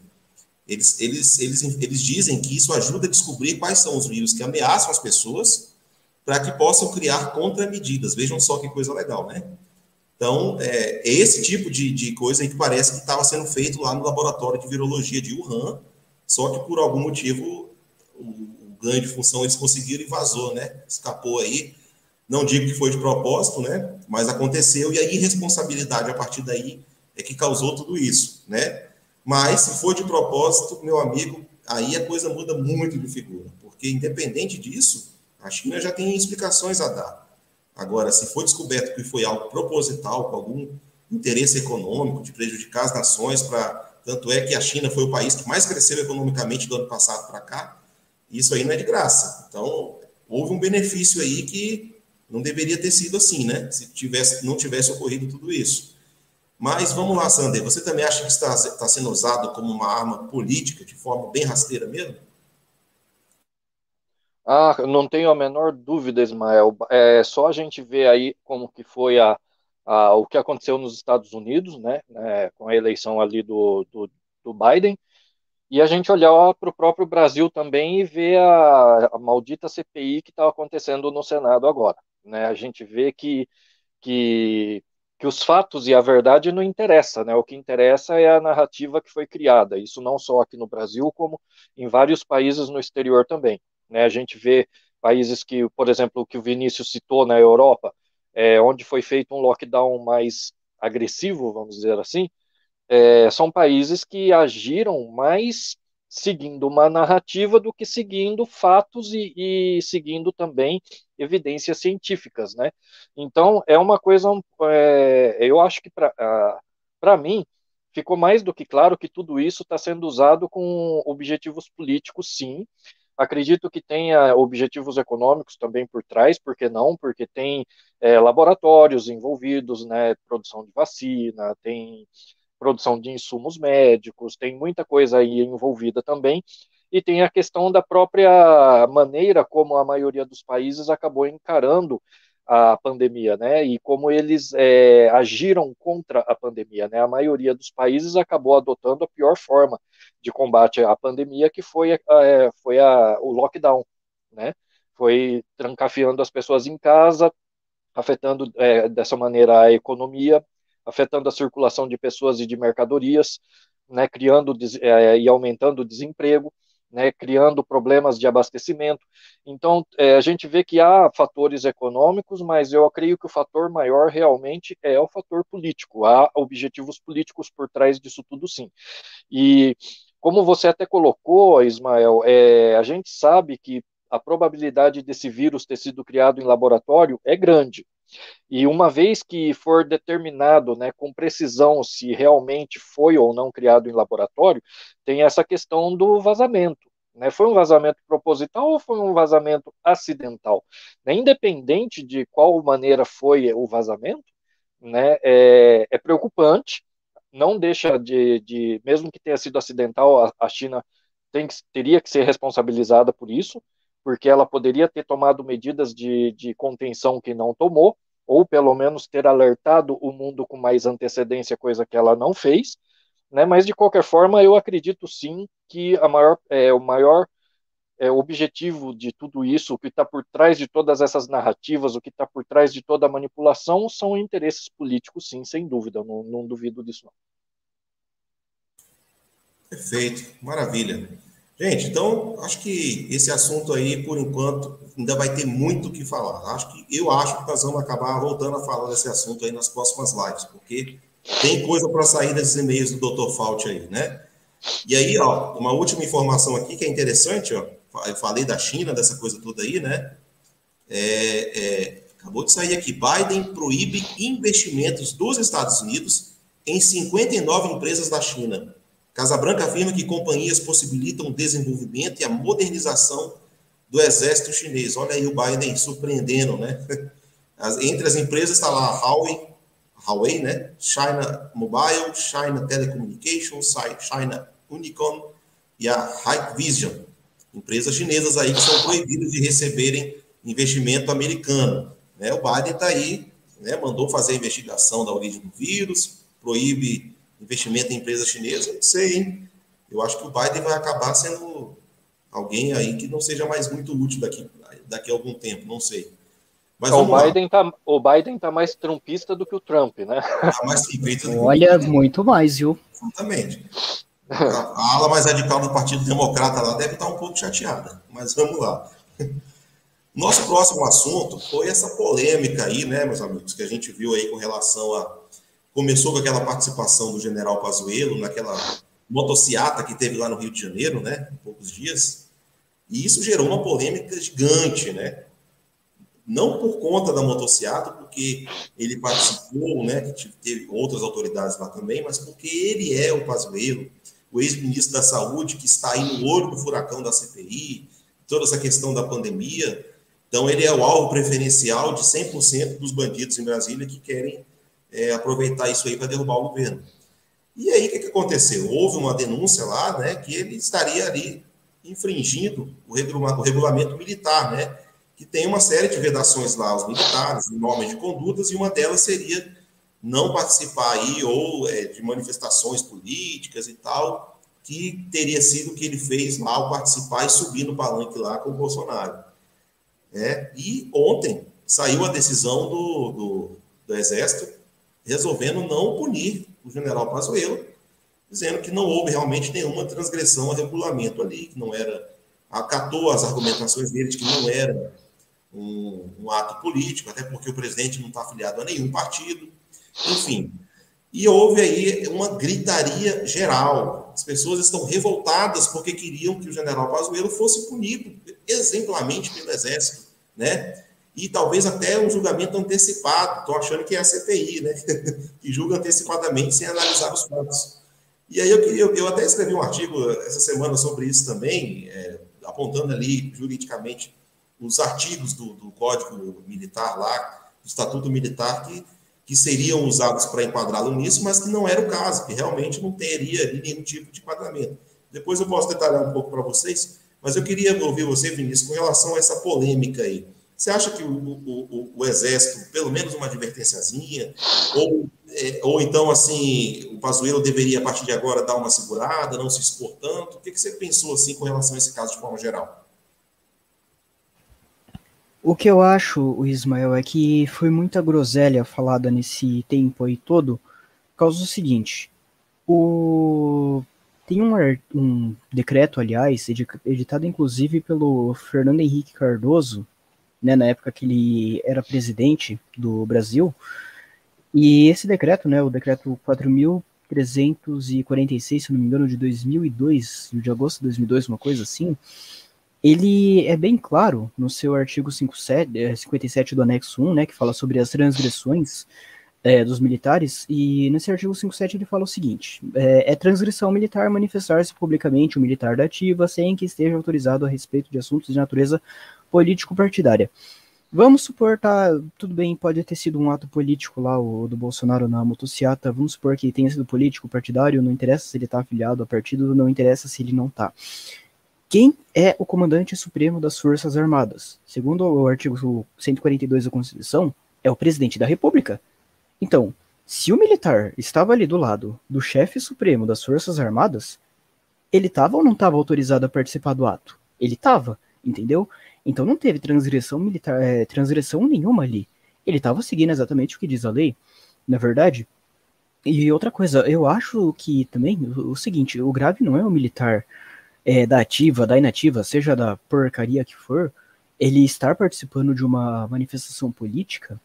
Eles, eles, eles, eles dizem que isso ajuda a descobrir quais são os vírus que ameaçam as pessoas para que possam criar contramedidas. Vejam só que coisa legal, né? Então, é, esse tipo de, de coisa que parece que estava sendo feito lá no laboratório de virologia de Wuhan, só que por algum motivo o, o ganho de função eles conseguiram e vazou, né? Escapou aí. Não digo que foi de propósito, né? Mas aconteceu e a irresponsabilidade a partir daí é que causou tudo isso, né? Mas se for de propósito, meu amigo, aí a coisa muda muito de figura, porque independente disso, a China já tem explicações a dar. Agora, se for descoberto que foi algo proposital, com algum interesse econômico de prejudicar as nações, para tanto é que a China foi o país que mais cresceu economicamente do ano passado para cá, isso aí não é de graça. Então, houve um benefício aí que não deveria ter sido assim, né? Se tivesse, não tivesse ocorrido tudo isso. Mas vamos lá, Sander, você também acha que está, está sendo usado como uma arma política de forma bem rasteira mesmo? Ah, não tenho a menor dúvida, Ismael. É só a gente ver aí como que foi a, a o que aconteceu nos Estados Unidos, né, né com a eleição ali do, do, do Biden, e a gente olhar para o próprio Brasil também e ver a, a maldita CPI que está acontecendo no Senado agora. Né? A gente vê que, que que os fatos e a verdade não interessa, né? O que interessa é a narrativa que foi criada. Isso não só aqui no Brasil, como em vários países no exterior também. Né? A gente vê países que, por exemplo, o que o Vinícius citou na Europa, é, onde foi feito um lockdown mais agressivo, vamos dizer assim, é, são países que agiram mais seguindo uma narrativa do que seguindo fatos e, e seguindo também evidências científicas, né? Então é uma coisa, é, eu acho que para mim ficou mais do que claro que tudo isso está sendo usado com objetivos políticos, sim. Acredito que tenha objetivos econômicos também por trás, por que não? Porque tem é, laboratórios envolvidos, né? Produção de vacina, tem produção de insumos médicos, tem muita coisa aí envolvida também, e tem a questão da própria maneira como a maioria dos países acabou encarando a pandemia, né, e como eles é, agiram contra a pandemia, né, a maioria dos países acabou adotando a pior forma de combate à pandemia, que foi, é, foi a, o lockdown, né, foi trancafiando as pessoas em casa, afetando é, dessa maneira a economia, afetando a circulação de pessoas e de mercadorias, né, criando é, e aumentando o desemprego, né, criando problemas de abastecimento. Então, é, a gente vê que há fatores econômicos, mas eu creio que o fator maior realmente é o fator político. Há objetivos políticos por trás disso tudo, sim. E como você até colocou, Ismael, é, a gente sabe que a probabilidade desse vírus ter sido criado em laboratório é grande. E uma vez que for determinado né, com precisão se realmente foi ou não criado em laboratório, tem essa questão do vazamento. Né? Foi um vazamento proposital ou foi um vazamento acidental? Né? Independente de qual maneira foi o vazamento, né, é, é preocupante, não deixa de, de, mesmo que tenha sido acidental, a, a China tem que, teria que ser responsabilizada por isso, porque ela poderia ter tomado medidas de, de contenção que não tomou, ou pelo menos ter alertado o mundo com mais antecedência, coisa que ela não fez, né? Mas de qualquer forma, eu acredito sim que a maior, é, o maior é, objetivo de tudo isso, o que está por trás de todas essas narrativas, o que está por trás de toda a manipulação, são interesses políticos, sim, sem dúvida, não, não duvido disso. Não. Perfeito, maravilha. Gente, então acho que esse assunto aí, por enquanto, ainda vai ter muito o que falar. Acho que eu acho que nós vamos acabar voltando a falar desse assunto aí nas próximas lives, porque tem coisa para sair desses e-mails do Dr. Fault aí, né? E aí, ó, uma última informação aqui que é interessante, ó. Eu falei da China, dessa coisa toda aí, né? É, é, acabou de sair aqui. Biden proíbe investimentos dos Estados Unidos em 59 empresas da China. Casa Branca afirma que companhias possibilitam o desenvolvimento e a modernização do exército chinês. Olha aí o Biden surpreendendo, né? As, entre as empresas está lá a Huawei, Huawei, né? China Mobile, China Telecommunications, China Unicom e a Hikvision, empresas chinesas aí que são proibidas de receberem investimento americano. Né? O Biden está aí, né? mandou fazer a investigação da origem do vírus, proíbe investimento em empresas chinesas, eu não sei, hein? Eu acho que o Biden vai acabar sendo alguém aí que não seja mais muito útil daqui, daqui a algum tempo, não sei. Mas o, Biden tá, o Biden tá mais trumpista do que o Trump, né? Tá mais Olha, muito mais, viu? Exatamente. A ala mais radical do Partido Democrata lá deve estar um pouco chateada, mas vamos lá. Nosso próximo assunto foi essa polêmica aí, né, meus amigos, que a gente viu aí com relação a. Começou com aquela participação do general Pazuello naquela motociata que teve lá no Rio de Janeiro, né, em poucos dias. E isso gerou uma polêmica gigante, né? Não por conta da motociata, porque ele participou, né, teve outras autoridades lá também, mas porque ele é o Pazuello, o ex-ministro da Saúde, que está aí no olho do furacão da CPI, toda essa questão da pandemia. Então, ele é o alvo preferencial de 100% dos bandidos em Brasília que querem é, aproveitar isso aí para derrubar o governo. E aí, o que, que aconteceu? Houve uma denúncia lá, né, que ele estaria ali infringindo o, o regulamento militar, né, que tem uma série de vedações lá aos militares, normas de condutas, e uma delas seria não participar aí ou é, de manifestações políticas e tal, que teria sido o que ele fez lá ao participar e subir no palanque lá com o Bolsonaro. É, e ontem saiu a decisão do, do, do Exército resolvendo não punir o general Pazuello, dizendo que não houve realmente nenhuma transgressão ao regulamento ali, que não era acatou as argumentações dele de que não era um, um ato político, até porque o presidente não está afiliado a nenhum partido, enfim. E houve aí uma gritaria geral. As pessoas estão revoltadas porque queriam que o general Pazuello fosse punido exemplarmente pelo Exército, né? E talvez até um julgamento antecipado. Estou achando que é a CPI, né? que julga antecipadamente sem analisar os fatos. E aí eu, queria, eu até escrevi um artigo essa semana sobre isso também, é, apontando ali juridicamente os artigos do, do Código Militar lá, do Estatuto Militar, que que seriam usados para enquadrá-lo nisso, mas que não era o caso, que realmente não teria nenhum tipo de enquadramento. Depois eu posso detalhar um pouco para vocês, mas eu queria ouvir você, Vinícius, com relação a essa polêmica aí. Você acha que o, o, o Exército, pelo menos uma advertênciazinha, ou, é, ou então, assim, o Pazuello deveria, a partir de agora, dar uma segurada, não se expor tanto? O que, que você pensou, assim, com relação a esse caso de forma geral? O que eu acho, Ismael, é que foi muita groselha falada nesse tempo aí todo, por causa do seguinte, o... tem um, um decreto, aliás, editado inclusive pelo Fernando Henrique Cardoso, né, na época que ele era presidente do Brasil, e esse decreto, né, o decreto 4.346, se não me engano, de 2002, de agosto de 2002, uma coisa assim, ele é bem claro no seu artigo 57, 57 é, do anexo 1, né, que fala sobre as transgressões é, dos militares, e nesse artigo 57 ele fala o seguinte: é, é transgressão militar manifestar-se publicamente o um militar da ativa sem que esteja autorizado a respeito de assuntos de natureza político-partidária. Vamos supor, tá, tudo bem, pode ter sido um ato político lá, o do Bolsonaro na motociata, vamos supor que tenha sido político, partidário, não interessa se ele tá afiliado a partido, não interessa se ele não tá. Quem é o comandante supremo das Forças Armadas? Segundo o artigo 142 da Constituição, é o presidente da República. Então, se o militar estava ali do lado do chefe supremo das Forças Armadas, ele estava ou não estava autorizado a participar do ato? Ele estava, entendeu? Então não teve transgressão militar, é, transgressão nenhuma ali. Ele estava seguindo exatamente o que diz a lei. Na verdade, E outra coisa, eu acho que também o, o seguinte, o grave não é o militar é, da ativa, da inativa, seja da porcaria que for, ele estar participando de uma manifestação política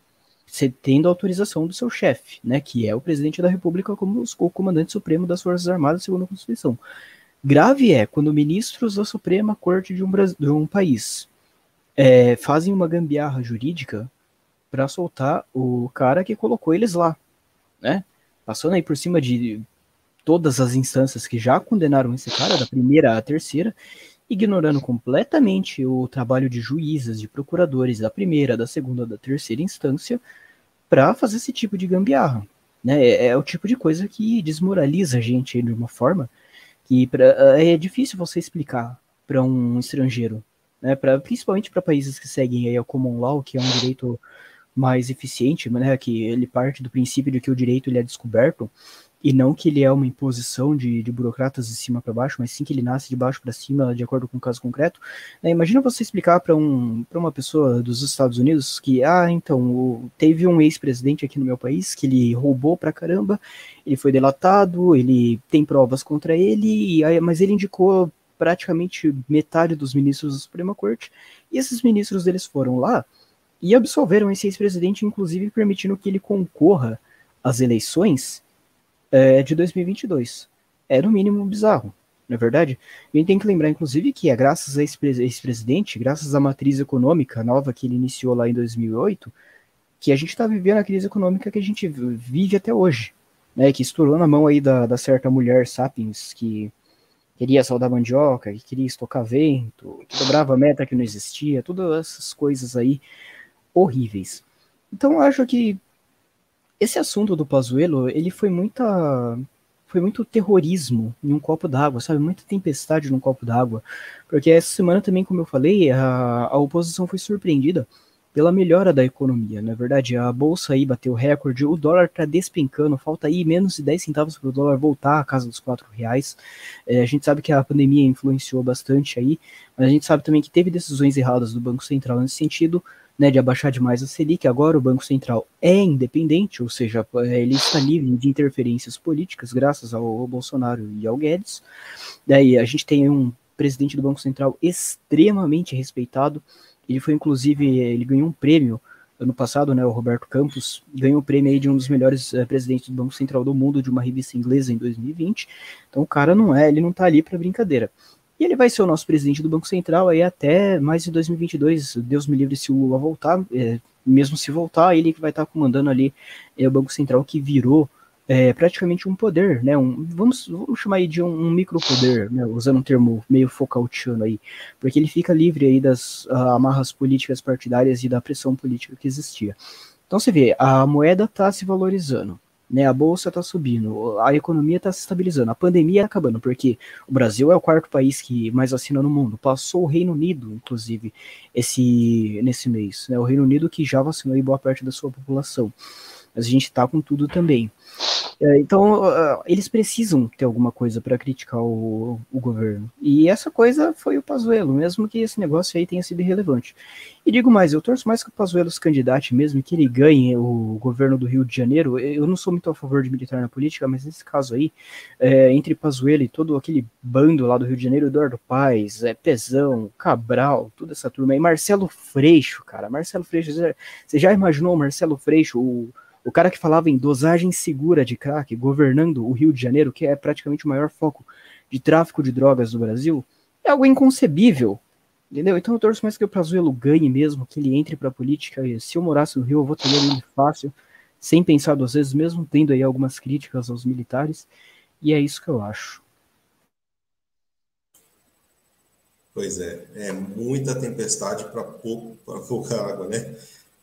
tendo autorização do seu chefe, né, que é o presidente da República como o comandante supremo das Forças Armadas segundo a Constituição. Grave é quando ministros da Suprema Corte de um, de um país é, fazem uma gambiarra jurídica para soltar o cara que colocou eles lá, né? Passando aí por cima de todas as instâncias que já condenaram esse cara, da primeira à terceira, ignorando completamente o trabalho de juízes, de procuradores da primeira, da segunda, da terceira instância, para fazer esse tipo de gambiarra. Né? É, é, o tipo de coisa que desmoraliza a gente de uma forma que pra, é difícil você explicar para um estrangeiro, né? pra, principalmente para países que seguem aí a common law, que é um direito mais eficiente, né? que ele parte do princípio de que o direito ele é descoberto, e não que ele é uma imposição de, de burocratas de cima para baixo, mas sim que ele nasce de baixo para cima, de acordo com o caso concreto. É, imagina você explicar para um, uma pessoa dos Estados Unidos que, ah, então, o, teve um ex-presidente aqui no meu país que ele roubou pra caramba, ele foi delatado, ele tem provas contra ele, e, mas ele indicou praticamente metade dos ministros da Suprema Corte, e esses ministros deles foram lá e absolveram esse ex-presidente, inclusive permitindo que ele concorra às eleições é, de 2022. É no mínimo bizarro, não é verdade? A gente tem que lembrar, inclusive, que é graças a esse presidente, graças à matriz econômica nova que ele iniciou lá em 2008, que a gente está vivendo a crise econômica que a gente vive até hoje, né? Que estourou na mão aí da, da certa mulher sapiens que queria saudar mandioca, que queria estocar vento, que dobrava meta que não existia, todas essas coisas aí horríveis. Então acho que esse assunto do Pazuello, ele foi muita foi muito terrorismo em um copo d'água, sabe? Muita tempestade num copo d'água. Porque essa semana também, como eu falei, a, a oposição foi surpreendida pela melhora da economia. Na é verdade, a bolsa aí bateu recorde, o dólar tá despencando, falta aí menos de 10 centavos para o dólar voltar à casa dos 4 reais. É, a gente sabe que a pandemia influenciou bastante aí, mas a gente sabe também que teve decisões erradas do Banco Central nesse sentido né, de abaixar demais a Selic. Agora o Banco Central é independente, ou seja, é, ele está livre de interferências políticas, graças ao Bolsonaro e ao Guedes. Daí a gente tem um presidente do Banco Central extremamente respeitado. Ele foi, inclusive, ele ganhou um prêmio ano passado, né, o Roberto Campos ganhou o prêmio aí de um dos melhores uh, presidentes do Banco Central do mundo, de uma revista inglesa em 2020. Então o cara não é, ele não tá ali para brincadeira. E ele vai ser o nosso presidente do Banco Central aí até mais de 2022. Deus me livre se o Lula voltar. É, mesmo se voltar, ele que vai estar comandando ali é, o Banco Central que virou é, praticamente um poder, né? Um, vamos, vamos chamar aí de um, um micropoder, né? usando um termo meio Foucaultiano aí, porque ele fica livre aí das uh, amarras políticas partidárias e da pressão política que existia. Então você vê, a moeda está se valorizando né? A bolsa está subindo, a economia está se estabilizando, a pandemia está acabando, porque o Brasil é o quarto país que mais vacina no mundo. Passou o Reino Unido, inclusive, esse nesse mês, né? O Reino Unido que já vacinou boa parte da sua população. Mas a gente está com tudo também. É, então, eles precisam ter alguma coisa para criticar o, o, governo. E essa coisa foi o Pazuello, mesmo que esse negócio aí tenha sido irrelevante. E digo mais, eu torço mais que o Pazuello se candidate mesmo, que ele ganhe o governo do Rio de Janeiro. Eu não sou muito a favor de militar na política, mas nesse caso aí, é, entre Pazuello e todo aquele bando lá do Rio de Janeiro, Eduardo Paes, é, Pezão, Cabral, toda essa turma aí, Marcelo Freixo, cara, Marcelo Freixo, você já imaginou o Marcelo Freixo, o o cara que falava em dosagem segura de crack, governando o Rio de Janeiro, que é praticamente o maior foco de tráfico de drogas do Brasil, é algo inconcebível. Entendeu? Então eu torço mais que o Pazuello ganhe mesmo, que ele entre para a política. E se eu morasse no Rio, eu votaria nele fácil, sem pensar duas vezes, mesmo tendo aí algumas críticas aos militares. E é isso que eu acho. Pois é, é muita tempestade para pouca água, né?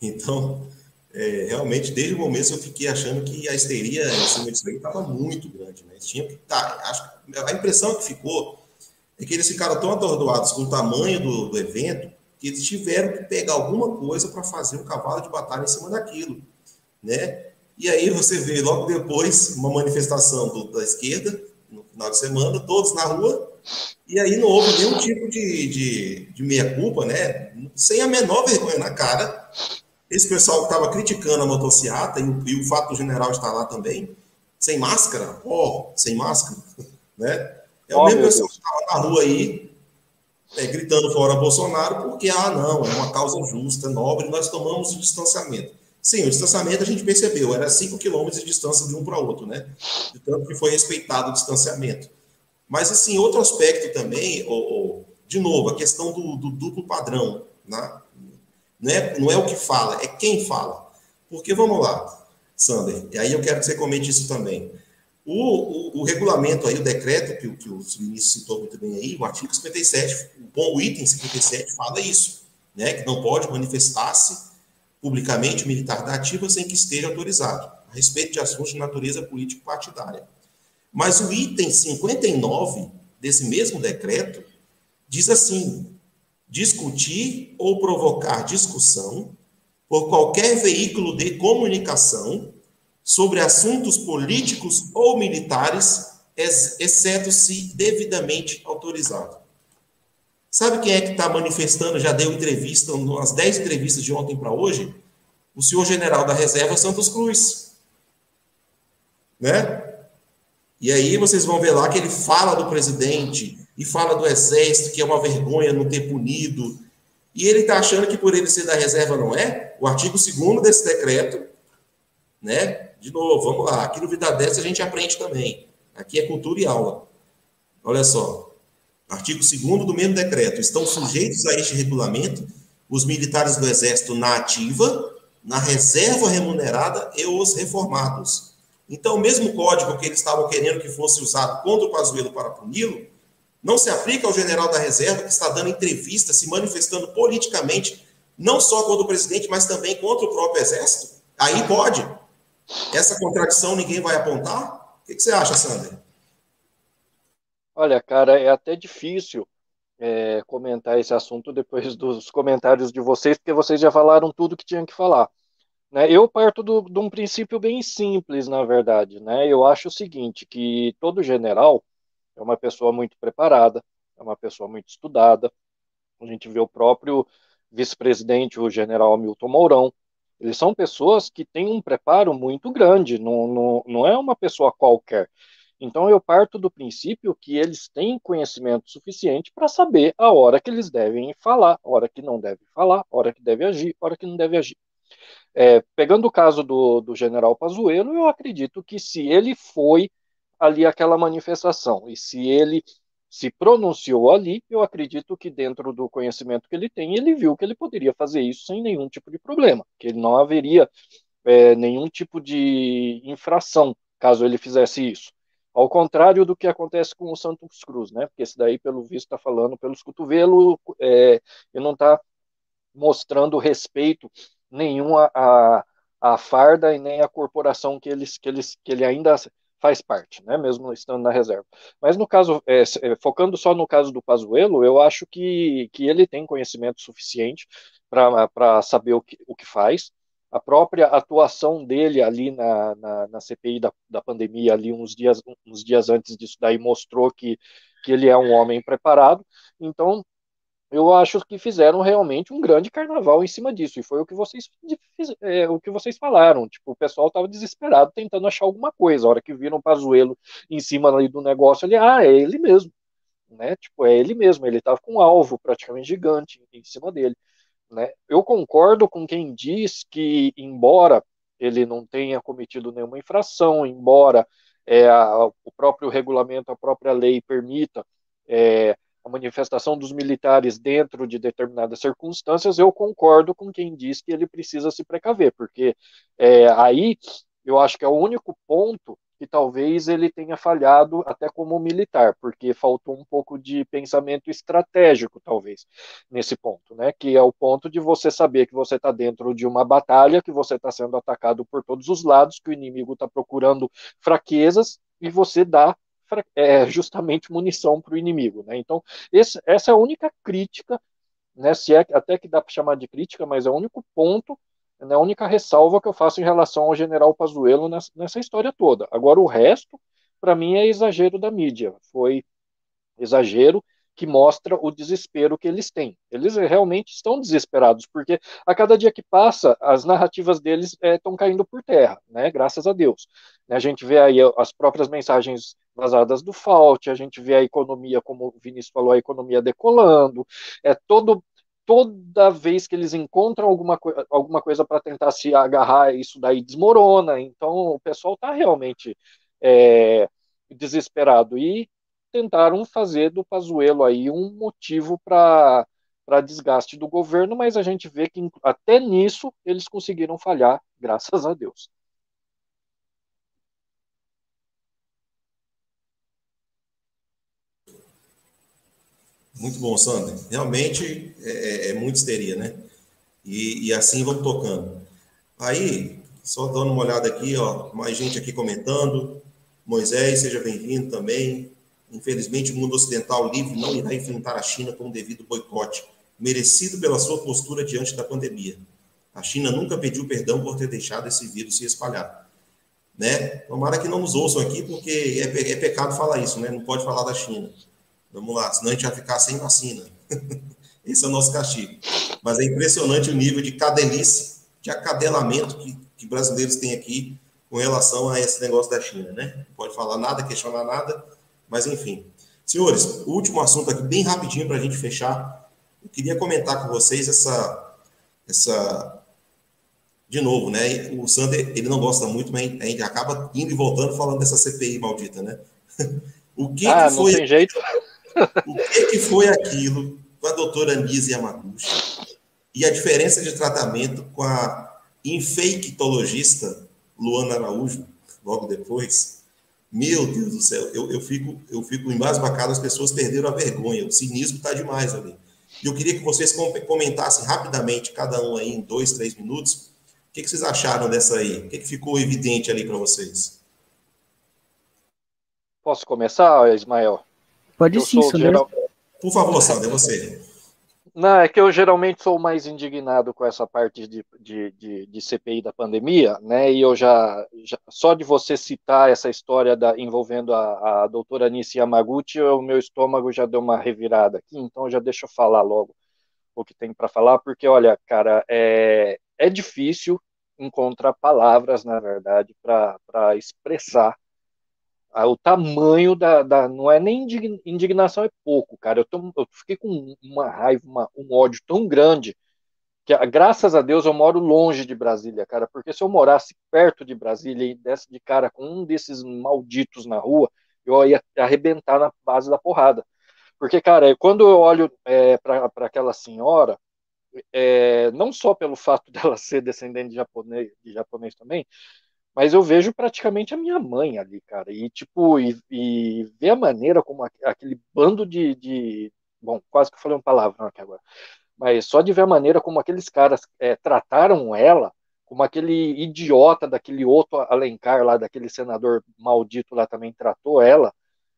Então, é, realmente, desde o começo, eu fiquei achando que a histeria em cima disso aí estava muito grande. Né? Tinha que tá, acho, a impressão que ficou é que eles ficaram tão atordoados com o tamanho do, do evento que eles tiveram que pegar alguma coisa para fazer um cavalo de batalha em cima daquilo. Né? E aí você vê logo depois uma manifestação do, da esquerda, no final de semana, todos na rua, e aí não houve nenhum tipo de, de, de meia-culpa, né? sem a menor vergonha na cara esse pessoal que estava criticando a motocicleta e o, e o fato do general estar lá também, sem máscara, ó, oh, sem máscara, né? É o oh, mesmo pessoal que estava na rua aí, é, gritando fora Bolsonaro, porque, ah, não, é uma causa justa, nobre, nós tomamos o distanciamento. Sim, o distanciamento a gente percebeu, era 5 quilômetros de distância de um para outro, né? De tanto que foi respeitado o distanciamento. Mas, assim, outro aspecto também, ou, ou de novo, a questão do, do duplo padrão, né? Não, é, não é o que fala, é quem fala. Porque, vamos lá, Sander, e aí eu quero que você comente isso também. O, o, o, regulamento aí, o decreto que, que o Vinícius citou muito bem aí, o artigo 57, o bom item 57 fala isso, né, que não pode manifestar-se publicamente militar da ativa sem que esteja autorizado, a respeito de assuntos de natureza político-partidária. Mas o item 59 desse mesmo decreto diz assim: discutir ou provocar discussão por qualquer veículo de comunicação sobre assuntos políticos ou militares, exceto se devidamente autorizado. Sabe quem é que está manifestando, já deu entrevista, umas 10 entrevistas de ontem para hoje? O senhor general da reserva Santos Cruz. Né? E aí vocês vão ver lá que ele fala do presidente e fala do exército, que é uma vergonha não ter punido. E ele está achando que por ele ser da reserva não é? O artigo 2 desse decreto, né? De novo, vamos lá. Aqui no Vida Dessa a gente aprende também. Aqui é cultura e aula. Olha só. Artigo 2 do mesmo decreto. Estão sujeitos a este regulamento os militares do Exército na ativa, na reserva remunerada e os reformados. Então, o mesmo código que eles estavam querendo que fosse usado contra o Pazuello para puni-lo, não se aplica ao general da reserva que está dando entrevista, se manifestando politicamente, não só contra o presidente, mas também contra o próprio Exército? Aí pode. Essa contradição ninguém vai apontar? O que, você acha, Sander? Olha, cara, é até difícil é, comentar esse assunto depois dos comentários de vocês, porque vocês já falaram tudo que tinham que falar. Né? Eu parto do, de um princípio bem simples, na verdade. Né? Eu acho o seguinte, que todo general é uma pessoa muito preparada, é uma pessoa muito estudada. A gente vê o próprio vice-presidente, o general Milton Mourão, eles são pessoas que têm um preparo muito grande, não, não, não é uma pessoa qualquer. Então eu parto do princípio que eles têm conhecimento suficiente para saber a hora que eles devem falar, a hora que não devem falar, a hora que deve agir, a hora que não deve agir. É, pegando o caso do, do general Pazuello, eu acredito que se ele foi ali aquela manifestação e se ele se pronunciou ali, eu acredito que dentro do conhecimento que ele tem, ele viu que ele poderia fazer isso sem nenhum tipo de problema, que ele não haveria é, nenhum tipo de infração caso ele fizesse isso. Ao contrário do que acontece com o Santos Cruz, né? Porque esse daí, pelo visto, está falando pelos cotovelos é, e não está mostrando respeito nenhum à, à farda e nem à corporação que, eles, que, eles, que ele ainda faz parte, né, mesmo estando na reserva. Mas no caso, é, é focando só no caso do Pazuello, eu acho que, que ele tem conhecimento suficiente para saber o que, o que faz. A própria atuação dele ali na, na, na CPI da, da pandemia, ali uns dias, uns dias antes disso daí, mostrou que, que ele é um homem preparado. Então, eu acho que fizeram realmente um grande carnaval em cima disso, e foi o que vocês, é, o que vocês falaram, tipo, o pessoal estava desesperado tentando achar alguma coisa, a hora que viram o Pazuello em cima do negócio, ali, ah, é ele mesmo, né, tipo, é ele mesmo, ele estava com um alvo praticamente gigante em cima dele, né, eu concordo com quem diz que, embora ele não tenha cometido nenhuma infração, embora é, a, o próprio regulamento, a própria lei permita é, a manifestação dos militares dentro de determinadas circunstâncias, eu concordo com quem diz que ele precisa se precaver, porque é, aí eu acho que é o único ponto que talvez ele tenha falhado até como militar, porque faltou um pouco de pensamento estratégico, talvez, nesse ponto, né? Que é o ponto de você saber que você está dentro de uma batalha, que você está sendo atacado por todos os lados, que o inimigo está procurando fraquezas e você dá é, justamente munição para o inimigo. Né? Então, esse, essa é a única crítica, né, se é até que dá para chamar de crítica, mas é o único ponto, né, a única ressalva que eu faço em relação ao general Pazuello nessa, nessa história toda. Agora, o resto, para mim, é exagero da mídia. Foi exagero que mostra o desespero que eles têm. Eles realmente estão desesperados, porque a cada dia que passa, as narrativas deles estão é, caindo por terra, né? Graças a Deus. A gente vê aí as próprias mensagens vazadas do Fault, a gente vê a economia, como o Vinícius falou, a economia decolando, é todo toda vez que eles encontram alguma, alguma coisa para tentar se agarrar, isso daí desmorona. Então, o pessoal está realmente é, desesperado. E tentaram fazer do Pazuello aí um motivo para para desgaste do governo, mas a gente vê que até nisso eles conseguiram falhar, graças a Deus. Muito bom, Sandro. Realmente é, é, é muito histeria, né? E, e, assim vamos tocando. Aí, só dando uma olhada aqui, ó, mais gente aqui comentando. Moisés, seja bem-vindo também. Infelizmente, o mundo ocidental livre não irá enfrentar a China com o devido boicote, merecido pela sua postura diante da pandemia. A China nunca pediu perdão por ter deixado esse vírus se espalhar. Né? Tomara que não nos ouçam aqui, porque é, é pecado falar isso, né? Não pode falar da China. Vamos lá, senão a gente vai ficar sem vacina. Esse é o nosso castigo. Mas é impressionante o nível de cadelice, de acadelamento que, que brasileiros têm aqui com relação a esse negócio da China, né? Não pode falar nada, questionar nada, mas enfim. Senhores, o último assunto aqui, bem rapidinho para a gente fechar. Eu queria comentar com vocês essa, essa, de novo, né? O Sander, ele não gosta muito, mas a gente acaba indo e voltando falando dessa CPI maldita, né? O que, ah, que foi? Não tem jeito. O que, que foi aquilo com a doutora Nise Yamaguchi e a diferença de tratamento com a infectologista Luana Araújo, logo depois? Meu Deus do céu, eu, eu fico, eu fico embasbacado, as pessoas perderam a vergonha, o cinismo está demais ali. E eu queria que vocês comentassem rapidamente, cada um aí em dois, três minutos, o que, que vocês acharam dessa aí? O que, que ficou evidente ali para vocês? Posso começar, Ismael? Pode sim, geral... Por favor, Sandra, é você. Não, é que eu geralmente sou mais indignado com essa parte de, de, de, de CPI da pandemia, né? E eu já, já, só de você citar essa história da, envolvendo a, a doutora Nishi Yamaguchi, o meu estômago já deu uma revirada aqui, então já deixa eu falar logo o que tem para falar, porque olha, cara, é, é difícil encontrar palavras, na verdade, para expressar o tamanho da, da, Não é nem indignação, é pouco, cara. Eu, tô, eu fiquei com uma raiva, uma, um ódio tão grande que, graças a Deus, eu moro longe de Brasília, cara. Porque se eu morasse perto de Brasília e desse de cara com um desses malditos na rua, eu ia arrebentar na base da porrada. Porque, cara, quando eu olho é, para aquela senhora, é, não só pelo fato dela ser descendente de japonês, de japonês também, mas eu vejo praticamente a minha mãe ali, cara, e tipo, e, e ver a maneira como aquele bando de, de, bom, quase que falei uma palavra aqui agora, mas só de ver a maneira como aqueles caras é, trataram ela, como aquele idiota daquele outro Alencar lá, daquele senador maldito lá também tratou ela,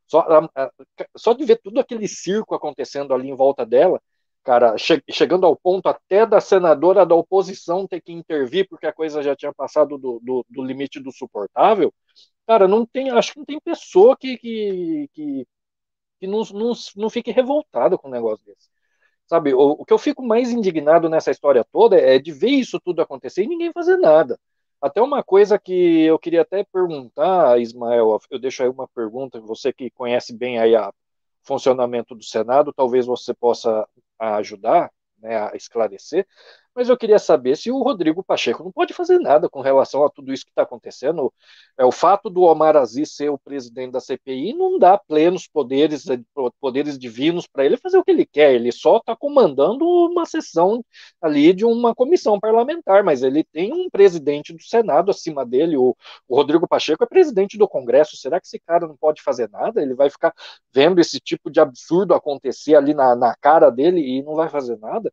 só, a, a, só de ver tudo aquele circo acontecendo ali em volta dela, cara, che chegando ao ponto até da senadora da oposição ter que intervir porque a coisa já tinha passado do, do, do limite do suportável, cara, não tem, acho que não tem pessoa que, que, que, que não, não, não fique revoltada com um negócio desse. Sabe, o, o que eu fico mais indignado nessa história toda é de ver isso tudo acontecer e ninguém fazer nada. Até uma coisa que eu queria até perguntar, Ismael, eu deixo aí uma pergunta, você que conhece bem aí a funcionamento do Senado, talvez você possa ajudar, né, a esclarecer, mas eu queria saber se o Rodrigo Pacheco não pode fazer nada com relação a tudo isso que está acontecendo. É o fato do Omar Aziz ser o presidente da CPI não dá plenos poderes, eh, poderes divinos para ele fazer o que ele quer. Ele só está comandando uma sessão ali de uma comissão parlamentar, mas ele tem um presidente do Senado acima dele. O, o Rodrigo Pacheco é presidente do Congresso. Será que esse cara não pode fazer nada? Ele vai ficar vendo esse tipo de absurdo acontecer ali na, na cara dele e não vai fazer nada?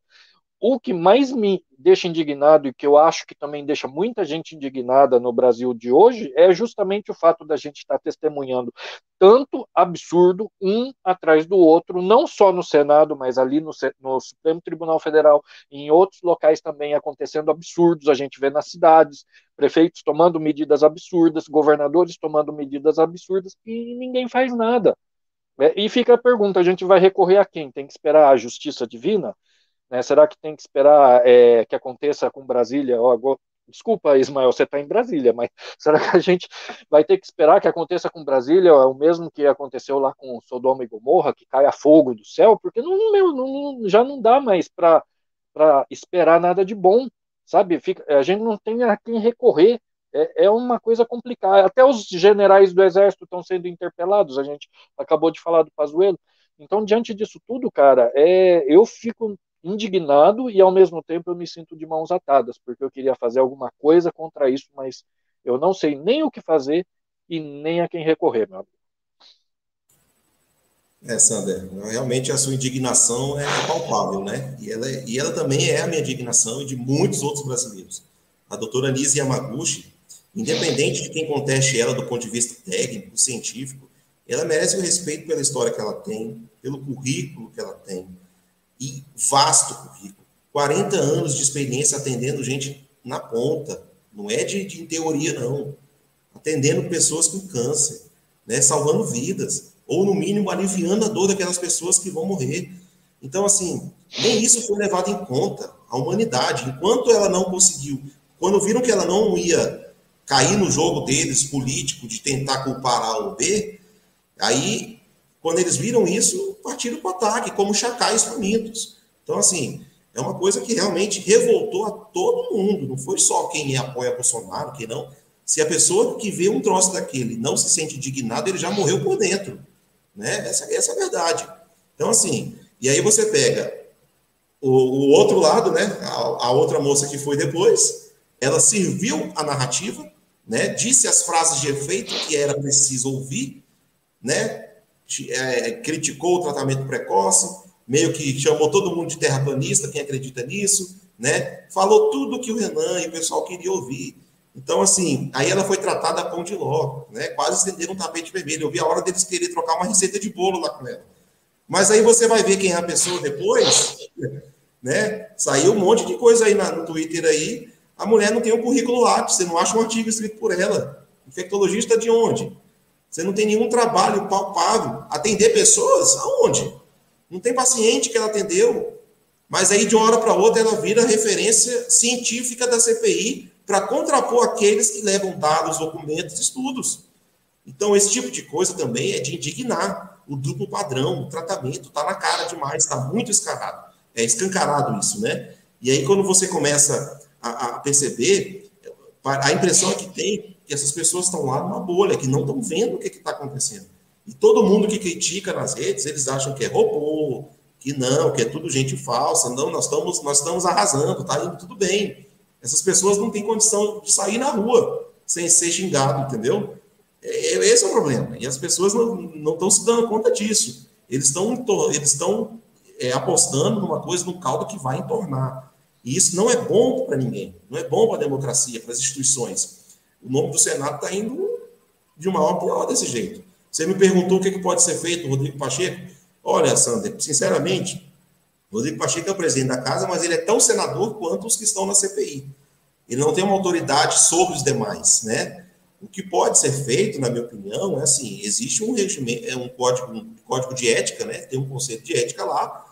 O que mais me deixa indignado e que eu acho que também deixa muita gente indignada no Brasil de hoje é justamente o fato da gente estar testemunhando tanto absurdo um atrás do outro, não só no Senado, mas ali no, no Supremo Tribunal Federal, em outros locais também acontecendo absurdos. A gente vê nas cidades prefeitos tomando medidas absurdas, governadores tomando medidas absurdas e ninguém faz nada É, e fica a pergunta: a gente vai recorrer a quem? Tem que esperar a justiça divina? Né? Será que tem que esperar é, que aconteça com Brasília? Oh, desculpa, Ismael, você está em Brasília, mas será que a gente vai ter que esperar que aconteça com Brasília o mesmo que aconteceu lá com Sodoma e Gomorra, que caia fogo do céu? Porque não, não, já não dá mais para esperar nada de bom, sabe? Fica, a gente não tem a quem recorrer. É, é uma coisa complicada. Até os generais do exército estão sendo interpelados. A gente acabou de falar do Pazuello. Então, diante disso tudo, cara, é, eu fico indignado e ao mesmo tempo eu me sinto de mãos atadas, porque eu queria fazer alguma coisa contra isso, mas eu não sei nem o que fazer e nem a quem recorrer, meu amigo. É, Sander, realmente a sua indignação é palpável, né? E ela, e ela também é a minha indignação e de muitos outros brasileiros. A doutora Nise Yamaguchi, independente de quem conteste ela do ponto de vista técnico, científico, ela merece o respeito pela história que ela tem, pelo currículo que ela tem, e vasto currículo. 40 anos de experiência atendendo gente na ponta, não é de, de teoria, não. Atendendo pessoas com câncer, né, salvando vidas, ou no mínimo aliviando a dor daquelas pessoas que vão morrer. Então, assim, nem isso foi levado em conta. A humanidade, enquanto ela não conseguiu, quando viram que ela não ia cair no jogo deles político de tentar culpar A ou B, aí quando eles viram isso, partiram para o ataque, como chacais famintos. Então, assim, é uma coisa que realmente revoltou a todo mundo. Não foi só quem apoia Bolsonaro, que não. Se a pessoa que vê um troço daquele não se sente indignado, ele já morreu por dentro. Né? Essa, essa é a verdade. Então, assim, e aí você pega o, o outro lado, né? A, a, outra moça que foi depois, ela serviu a narrativa, né? Disse as frases de efeito que era preciso ouvir, né? É, criticou o tratamento precoce, meio que chamou todo mundo de terraplanista, quem acredita nisso, né? Falou tudo que o Renan e o pessoal queria ouvir. Então, assim, aí ela foi tratada a pão de ló, né? Quase estenderam um tapete vermelho. Eu vi a hora deles querer trocar uma receita de bolo lá com ela. Mas aí você vai ver quem é a pessoa depois, né? Saiu um monte de coisa aí no Twitter aí. A mulher não tem um currículo lá, você não acha um artigo escrito por ela. Infectologista de onde? Você não tem nenhum trabalho palpável. Atender pessoas? Aonde? Não tem paciente que ela atendeu. Mas aí, de uma hora para outra, ela vira referência científica da CPI para contrapor aqueles que levam dados, documentos, estudos. Então, esse tipo de coisa também é de indignar. O duplo padrão, o tratamento, está na cara demais, está muito escarado. É escancarado isso, né? E aí, quando você começa a, a perceber, a impressão que tem que essas pessoas estão lá numa bolha, que não estão vendo o que está acontecendo. E todo mundo que critica nas redes, eles acham que é robô, que não, que é tudo gente falsa. Não, nós estamos, nós estamos arrasando, está indo tudo bem. Essas pessoas não têm condição de sair na rua sem ser xingado, entendeu? É, é, esse é o problema. E as pessoas não estão se dando conta disso. Eles estão eles estão é, apostando numa coisa, num caldo que vai entornar. E isso não é bom para ninguém. Não é bom para a democracia, para as instituições. O nome do Senado está indo de uma hora pior desse jeito. Você me perguntou o que, que pode ser feito, Rodrigo Pacheco. Olha, Sander, sinceramente, Rodrigo Pacheco é o presidente da casa, mas ele é tão senador quanto os que estão na CPI. Ele não tem uma autoridade sobre os demais, né? O que pode ser feito, na minha opinião, é assim: existe um regime, é um código, um código de ética, né? Tem um conceito de ética lá,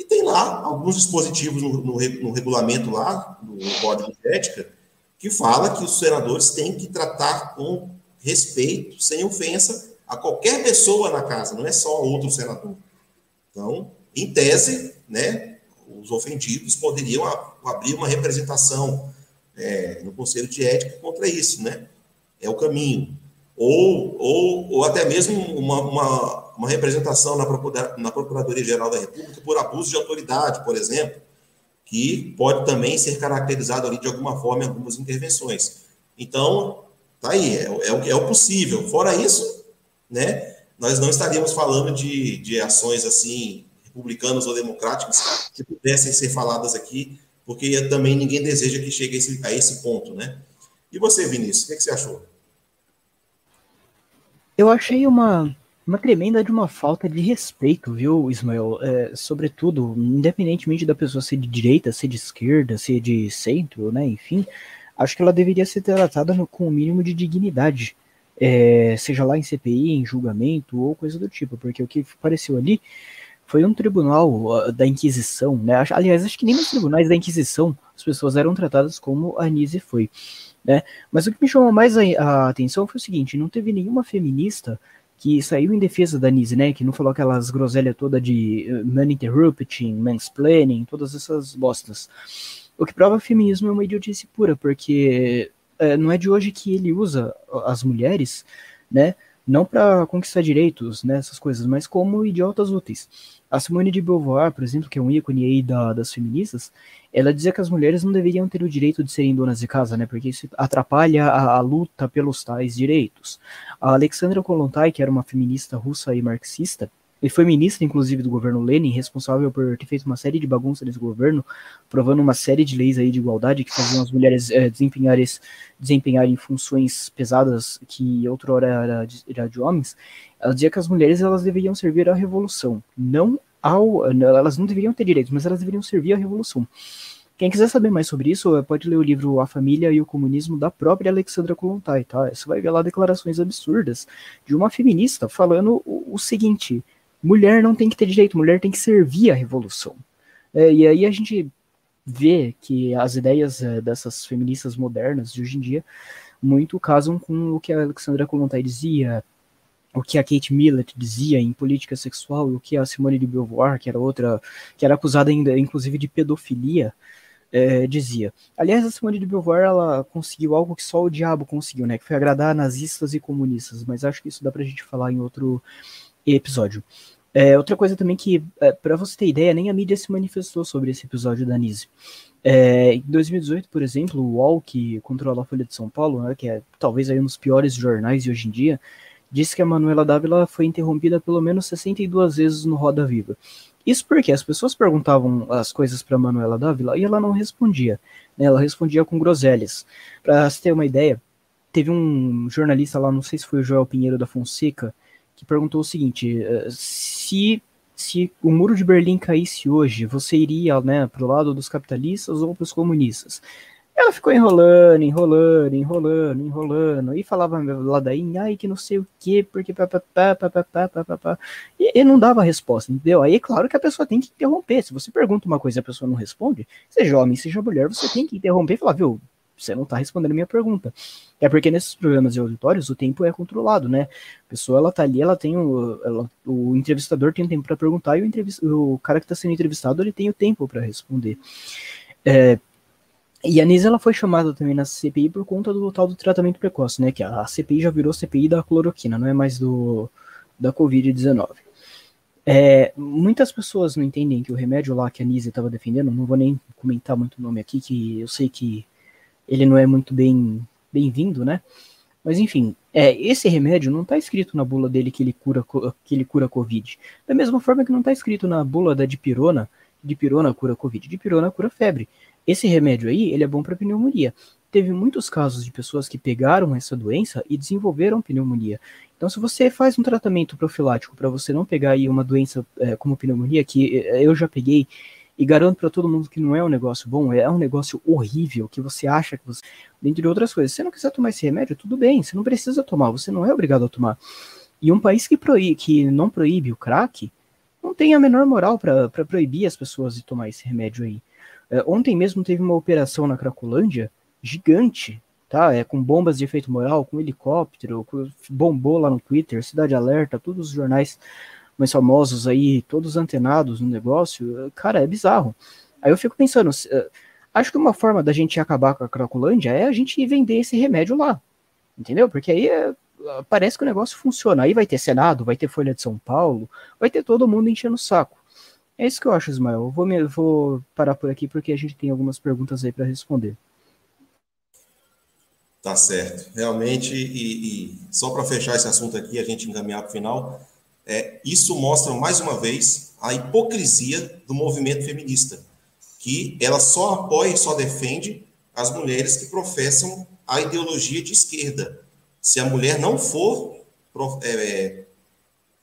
e tem lá alguns dispositivos no, no, no regulamento lá, no código de ética, que fala que os senadores têm que tratar com respeito, sem ofensa, a qualquer pessoa na casa, não é só outro senador. Então, em tese, né, os ofendidos poderiam abrir uma representação é, no Conselho de Ética contra isso, né? É o caminho. Ou, ou, ou até mesmo uma, uma, uma representação na, na Procuradoria-Geral da República por abuso de autoridade, por exemplo que pode também ser caracterizado ali de alguma forma em algumas intervenções. Então, tá aí, é, é, o, é o possível. Fora isso, né, nós não estaríamos falando de, de ações assim, republicanas ou democráticas, que pudessem ser faladas aqui, porque também ninguém deseja que chegue a esse, a esse ponto, né? E você, Vinícius, o que, é que você achou? Eu achei uma uma tremenda de uma falta de respeito, viu, Ismael? É, sobretudo, independentemente da pessoa ser de direita, ser de esquerda, ser de centro, né? Enfim, acho que ela deveria ser tratada no, com o mínimo de dignidade. é, seja lá em CPI, em julgamento ou coisa do tipo, porque o que apareceu ali foi um tribunal da Inquisição, né? Aliás, acho que nem nos tribunais da Inquisição as pessoas eram tratadas como a Nise foi, né? Mas o que me chamou mais a, a atenção foi o seguinte: não teve nenhuma feminista que saiu em defesa da Nise, né? Que não falou aquelas groselhas toda de man interrupting, mansplaining, todas essas bostas. O que prova feminismo é uma idiotice pura, porque é, não é de hoje que ele usa as mulheres, né? Não para conquistar direitos, né? Essas coisas, mas como idiotas úteis. A Simone de Beauvoir, por exemplo, que é um ícone aí da, das feministas, ela dizia que as mulheres não deveriam ter o direito de serem donas de casa, né? Porque isso atrapalha a, a luta pelos tais direitos. A Alexandra Kolontai, que era uma feminista russa e marxista, e foi ministra, inclusive, do governo Lenin, responsável por ter feito uma série de bagunças nesse governo, provando uma série de leis aí de igualdade que faziam as mulheres é, desempenharem, desempenharem funções pesadas que outrora era de, era de homens. Ela dizia que as mulheres elas deveriam servir à revolução, não ao, elas não deveriam ter direitos, mas elas deveriam servir à revolução. Quem quiser saber mais sobre isso, pode ler o livro A Família e o Comunismo da própria Alexandra Kolontai, tá? Você vai ver lá declarações absurdas de uma feminista falando o, o seguinte: mulher não tem que ter direito, mulher tem que servir à revolução. É, e aí a gente vê que as ideias é, dessas feministas modernas de hoje em dia muito casam com o que a Alexandra Kolontai dizia, o que a Kate Millett dizia em política sexual, o que a Simone de Beauvoir, que era outra, que era acusada ainda, inclusive de pedofilia, é, dizia. Aliás, a Simone de Beauvoir ela conseguiu algo que só o diabo conseguiu, né? Que foi agradar nazistas e comunistas. Mas acho que isso dá pra gente falar em outro episódio. É, outra coisa também que, é, para você ter ideia, nem a mídia se manifestou sobre esse episódio da Nise. É, em 2018, por exemplo, o UOL, que controla a Folha de São Paulo, né, que é talvez aí um dos piores jornais de hoje em dia, disse que a Manuela Dávila foi interrompida pelo menos 62 vezes no Roda Viva. Isso porque as pessoas perguntavam as coisas para Manuela Dávila e ela não respondia. Né, ela respondia com groselhas. Para você ter uma ideia, teve um jornalista lá, não sei se foi o Joel Pinheiro da Fonseca, que perguntou o seguinte: eh, se, se o muro de Berlim caísse hoje, você iria né, para o lado dos capitalistas ou para os comunistas? Ela ficou enrolando, enrolando, enrolando, enrolando, e falava lá daí, ai, que não sei o que, porque papapá, papapá, papapá, e, e não dava resposta, entendeu? Aí é claro que a pessoa tem que interromper. Se você pergunta uma coisa e a pessoa não responde, seja homem, seja mulher, você tem que interromper e falar, viu, você não está respondendo a minha pergunta. É porque nesses programas de auditórios o tempo é controlado, né? A pessoa ela tá ali, ela tem o, ela, o entrevistador tem o tempo para perguntar e o, o cara que está sendo entrevistado ele tem o tempo para responder. É, e a Nisa ela foi chamada também na CPI por conta do tal do tratamento precoce, né? Que a CPI já virou CPI da cloroquina, não é mais do da Covid-19. É, muitas pessoas não entendem que o remédio lá que a Nise estava defendendo, não vou nem comentar muito o nome aqui, que eu sei que ele não é muito bem bem-vindo, né? Mas enfim, é, esse remédio não está escrito na bula dele que ele cura que ele cura COVID. Da mesma forma que não está escrito na bula da dipirona, dipirona cura COVID, dipirona cura febre. Esse remédio aí, ele é bom para pneumonia. Teve muitos casos de pessoas que pegaram essa doença e desenvolveram pneumonia. Então, se você faz um tratamento profilático para você não pegar aí uma doença é, como pneumonia, que é, eu já peguei e garanto para todo mundo que não é um negócio bom, é um negócio horrível, que você acha que você. Dentre outras coisas. Se você não quiser tomar esse remédio, tudo bem, você não precisa tomar, você não é obrigado a tomar. E um país que, proíbe, que não proíbe o crack, não tem a menor moral para proibir as pessoas de tomar esse remédio aí. É, ontem mesmo teve uma operação na Cracolândia gigante, tá? É com bombas de efeito moral, com helicóptero, com, bombou lá no Twitter, Cidade Alerta, todos os jornais mais famosos aí, todos antenados no negócio, cara, é bizarro. Aí eu fico pensando, eh, acho que uma forma da gente acabar com a Cracolândia é a gente vender esse remédio lá, entendeu? Porque aí é, parece que o negócio funciona. Aí vai ter Senado, vai ter Folha de São Paulo, vai ter todo mundo enchendo o saco. É isso que eu acho, Ismael. Eu vou, me, vou parar por aqui porque a gente tem algumas perguntas aí para responder. Tá certo. Realmente, e, e só para fechar esse assunto aqui, a gente encaminhar para o final, é, isso mostra mais uma vez a hipocrisia do movimento feminista, que ela só apoia e só defende as mulheres que professam a ideologia de esquerda. Se a mulher não for é,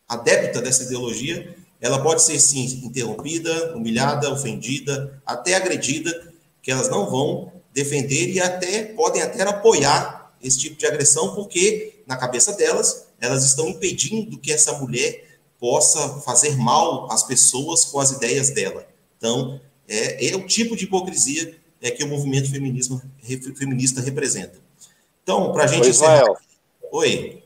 adepta dessa ideologia, ela pode ser sim interrompida, humilhada, ofendida, até agredida, que elas não vão defender e até podem até apoiar esse tipo de agressão, porque na cabeça delas, elas estão impedindo que essa mulher possa fazer mal às pessoas com as ideias dela. Então, é, é o tipo de hipocrisia é, que o movimento feminismo, feminista representa. Então, para a gente Oi, encerrar... Oi.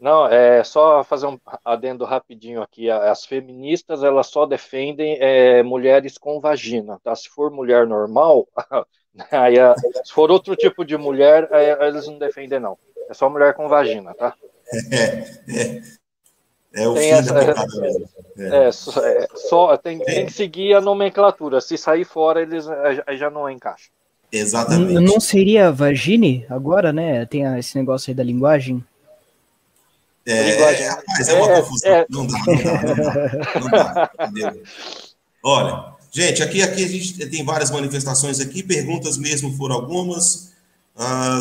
Não, é só fazer um adendo rapidinho aqui. As feministas elas só defendem é, mulheres com vagina, tá? Se for mulher normal, aí, se for outro tipo de mulher, eles não defendem não. É só mulher com vagina, tá? É, é, é o tem fim essa, da mesmo. É. é, só, é, só tem, tem, que seguir a nomenclatura. Se sair fora, eles já não encaixam. Exatamente. Não seria vagine agora, né? Tem esse negócio aí da linguagem. É, linguagem. Rapaz, é uma é, confusão. É. Não dá, não dá, não dá. Não dá entendeu? Olha, gente, aqui, aqui a gente tem várias manifestações aqui, perguntas mesmo foram algumas. Ah,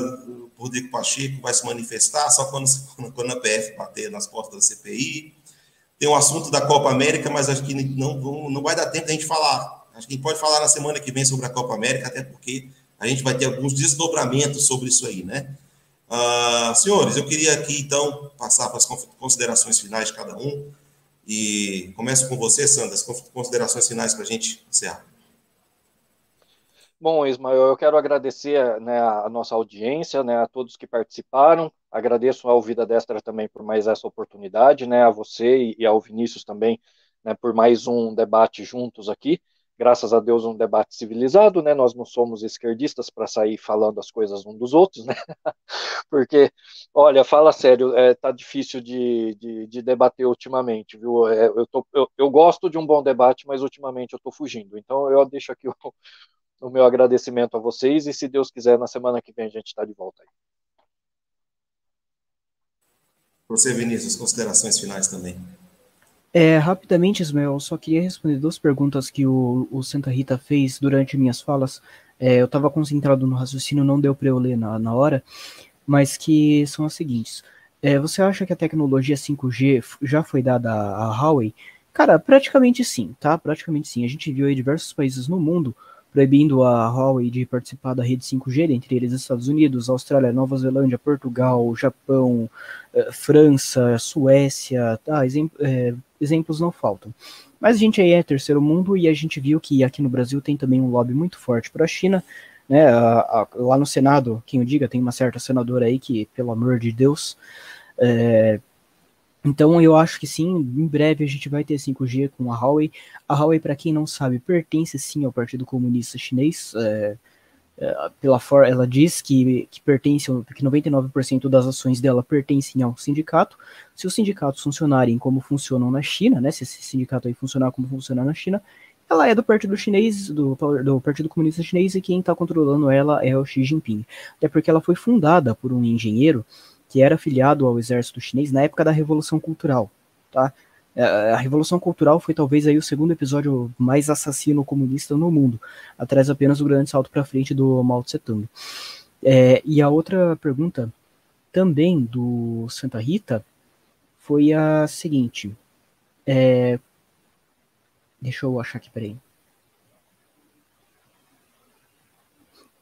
Rodrigo Pacheco vai se manifestar só quando, quando a PF bater nas portas da CPI. Tem o um assunto da Copa América, mas acho que não, não vai dar tempo da gente falar. Acho que a gente pode falar na semana que vem sobre a Copa América, até porque a gente vai ter alguns desdobramentos sobre isso aí, né? Uh, senhores, eu queria aqui, então, passar para as considerações finais de cada um. E começo com você, Sandra, as considerações finais para a gente encerrar. Bom, Ismael, eu quero agradecer né, a nossa audiência, né, a todos que participaram. Agradeço ao Vida Destra também por mais essa oportunidade, né, a você e ao Vinícius também né, por mais um debate juntos aqui graças a Deus, um debate civilizado, né? Nós não somos esquerdistas para sair falando as coisas um dos outros, né? Porque, olha, fala sério, é, tá difícil de, de, de debater ultimamente, viu? É, eu, tô, eu, eu, gosto de um bom debate, mas ultimamente eu estou fugindo. Então, eu deixo aqui o, o meu agradecimento a vocês e, se Deus quiser, na semana que vem a gente está de volta aí. Você, Vinícius, considerações finais também. É, rapidamente, Ismael, só queria responder duas perguntas que o, o Santa Rita fez durante minhas falas. É, eu estava concentrado no raciocínio, não deu para eu ler na, na hora, mas que são as seguintes. É, você acha que a tecnologia 5G já foi dada à Huawei? Cara, praticamente sim, tá? Praticamente sim. A gente viu aí diversos países no mundo proibindo a Huawei de participar da rede 5G, entre eles Estados Unidos, Austrália, Nova Zelândia, Portugal, Japão, eh, França, Suécia, tá? Eh, exemplos não faltam. Mas a gente aí é terceiro mundo e a gente viu que aqui no Brasil tem também um lobby muito forte para a China. Né, a, a, lá no Senado, quem o diga, tem uma certa senadora aí que, pelo amor de Deus, é, então eu acho que sim, em breve a gente vai ter 5G com a Huawei. A Huawei, para quem não sabe, pertence sim ao Partido Comunista Chinês. É, é, pela for, ela diz que, que pertence, que 99% das ações dela pertencem ao sindicato. Se os sindicatos funcionarem como funcionam na China, né, se esse sindicato aí funcionar como funciona na China, ela é do Partido Chinês, do, do Partido Comunista Chinês, e quem está controlando ela é o Xi Jinping. Até porque ela foi fundada por um engenheiro que era afiliado ao exército chinês na época da Revolução Cultural, tá? É, a Revolução Cultural foi talvez aí o segundo episódio mais assassino comunista no mundo, atrás apenas do grande salto para frente do Mao Tse Tung. É, e a outra pergunta, também do Santa Rita, foi a seguinte. É, deixa eu achar aqui, peraí.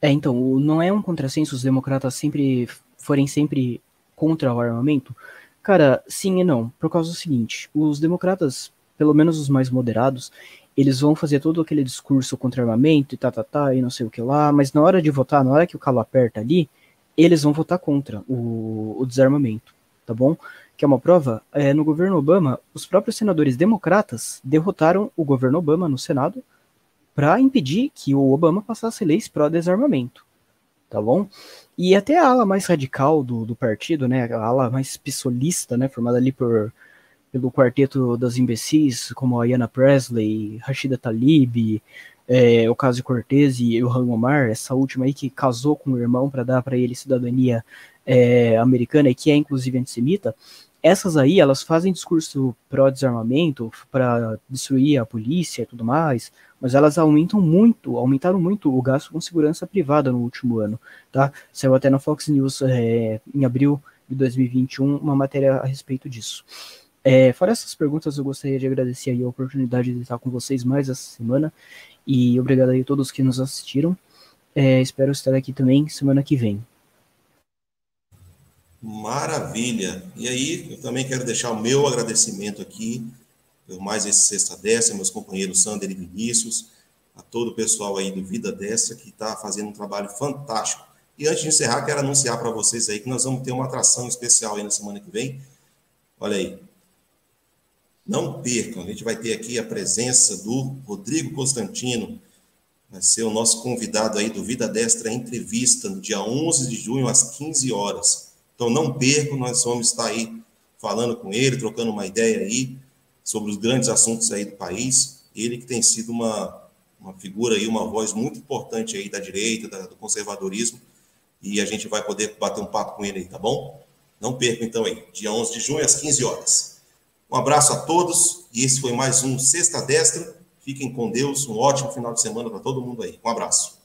É, então, não é um contrassenso os democratas sempre forem sempre contra o armamento? Cara, sim e não, por causa do seguinte, os democratas, pelo menos os mais moderados, eles vão fazer todo aquele discurso contra armamento e tá, tá, tá, e não sei o que lá, mas na hora de votar, na hora que o calo aperta ali, eles vão votar contra o, o desarmamento, tá bom? Que é uma prova, é, no governo Obama, os próprios senadores democratas derrotaram o governo Obama no Senado para impedir que o Obama passasse leis pró-desarmamento, tá bom? E até a ala mais radical do, do partido, né, a ala mais pissolista, né, formada ali por, pelo quarteto das imbecis, como a Ayanna Presley, Rashida Talib, é, Ocasio Cortez e o Han Omar, essa última aí que casou com o irmão para dar para ele cidadania é, americana e que é inclusive antissemita, essas aí, elas fazem discurso pró-desarmamento, para destruir a polícia e tudo mais, mas elas aumentam muito, aumentaram muito o gasto com segurança privada no último ano, tá? Saiu até na Fox News é, em abril de 2021 uma matéria a respeito disso. É, fora essas perguntas, eu gostaria de agradecer aí a oportunidade de estar com vocês mais essa semana e obrigado aí a todos que nos assistiram. É, espero estar aqui também semana que vem. Maravilha. E aí, eu também quero deixar o meu agradecimento aqui por mais esse Sexta Dessa, meus companheiros Sander e Vinícius, a todo o pessoal aí do Vida Dessa, que está fazendo um trabalho fantástico. E antes de encerrar, quero anunciar para vocês aí que nós vamos ter uma atração especial aí na semana que vem. Olha aí. Não percam, a gente vai ter aqui a presença do Rodrigo Constantino, vai ser o nosso convidado aí do Vida Destra Entrevista, no dia 11 de junho, às 15 horas. Então não percam, nós vamos estar aí falando com ele, trocando uma ideia aí sobre os grandes assuntos aí do país. Ele que tem sido uma, uma figura aí, uma voz muito importante aí da direita, da, do conservadorismo, e a gente vai poder bater um papo com ele aí, tá bom? Não percam então aí, dia 11 de junho às 15 horas. Um abraço a todos e esse foi mais um Sexta Destra. Fiquem com Deus, um ótimo final de semana para todo mundo aí. Um abraço.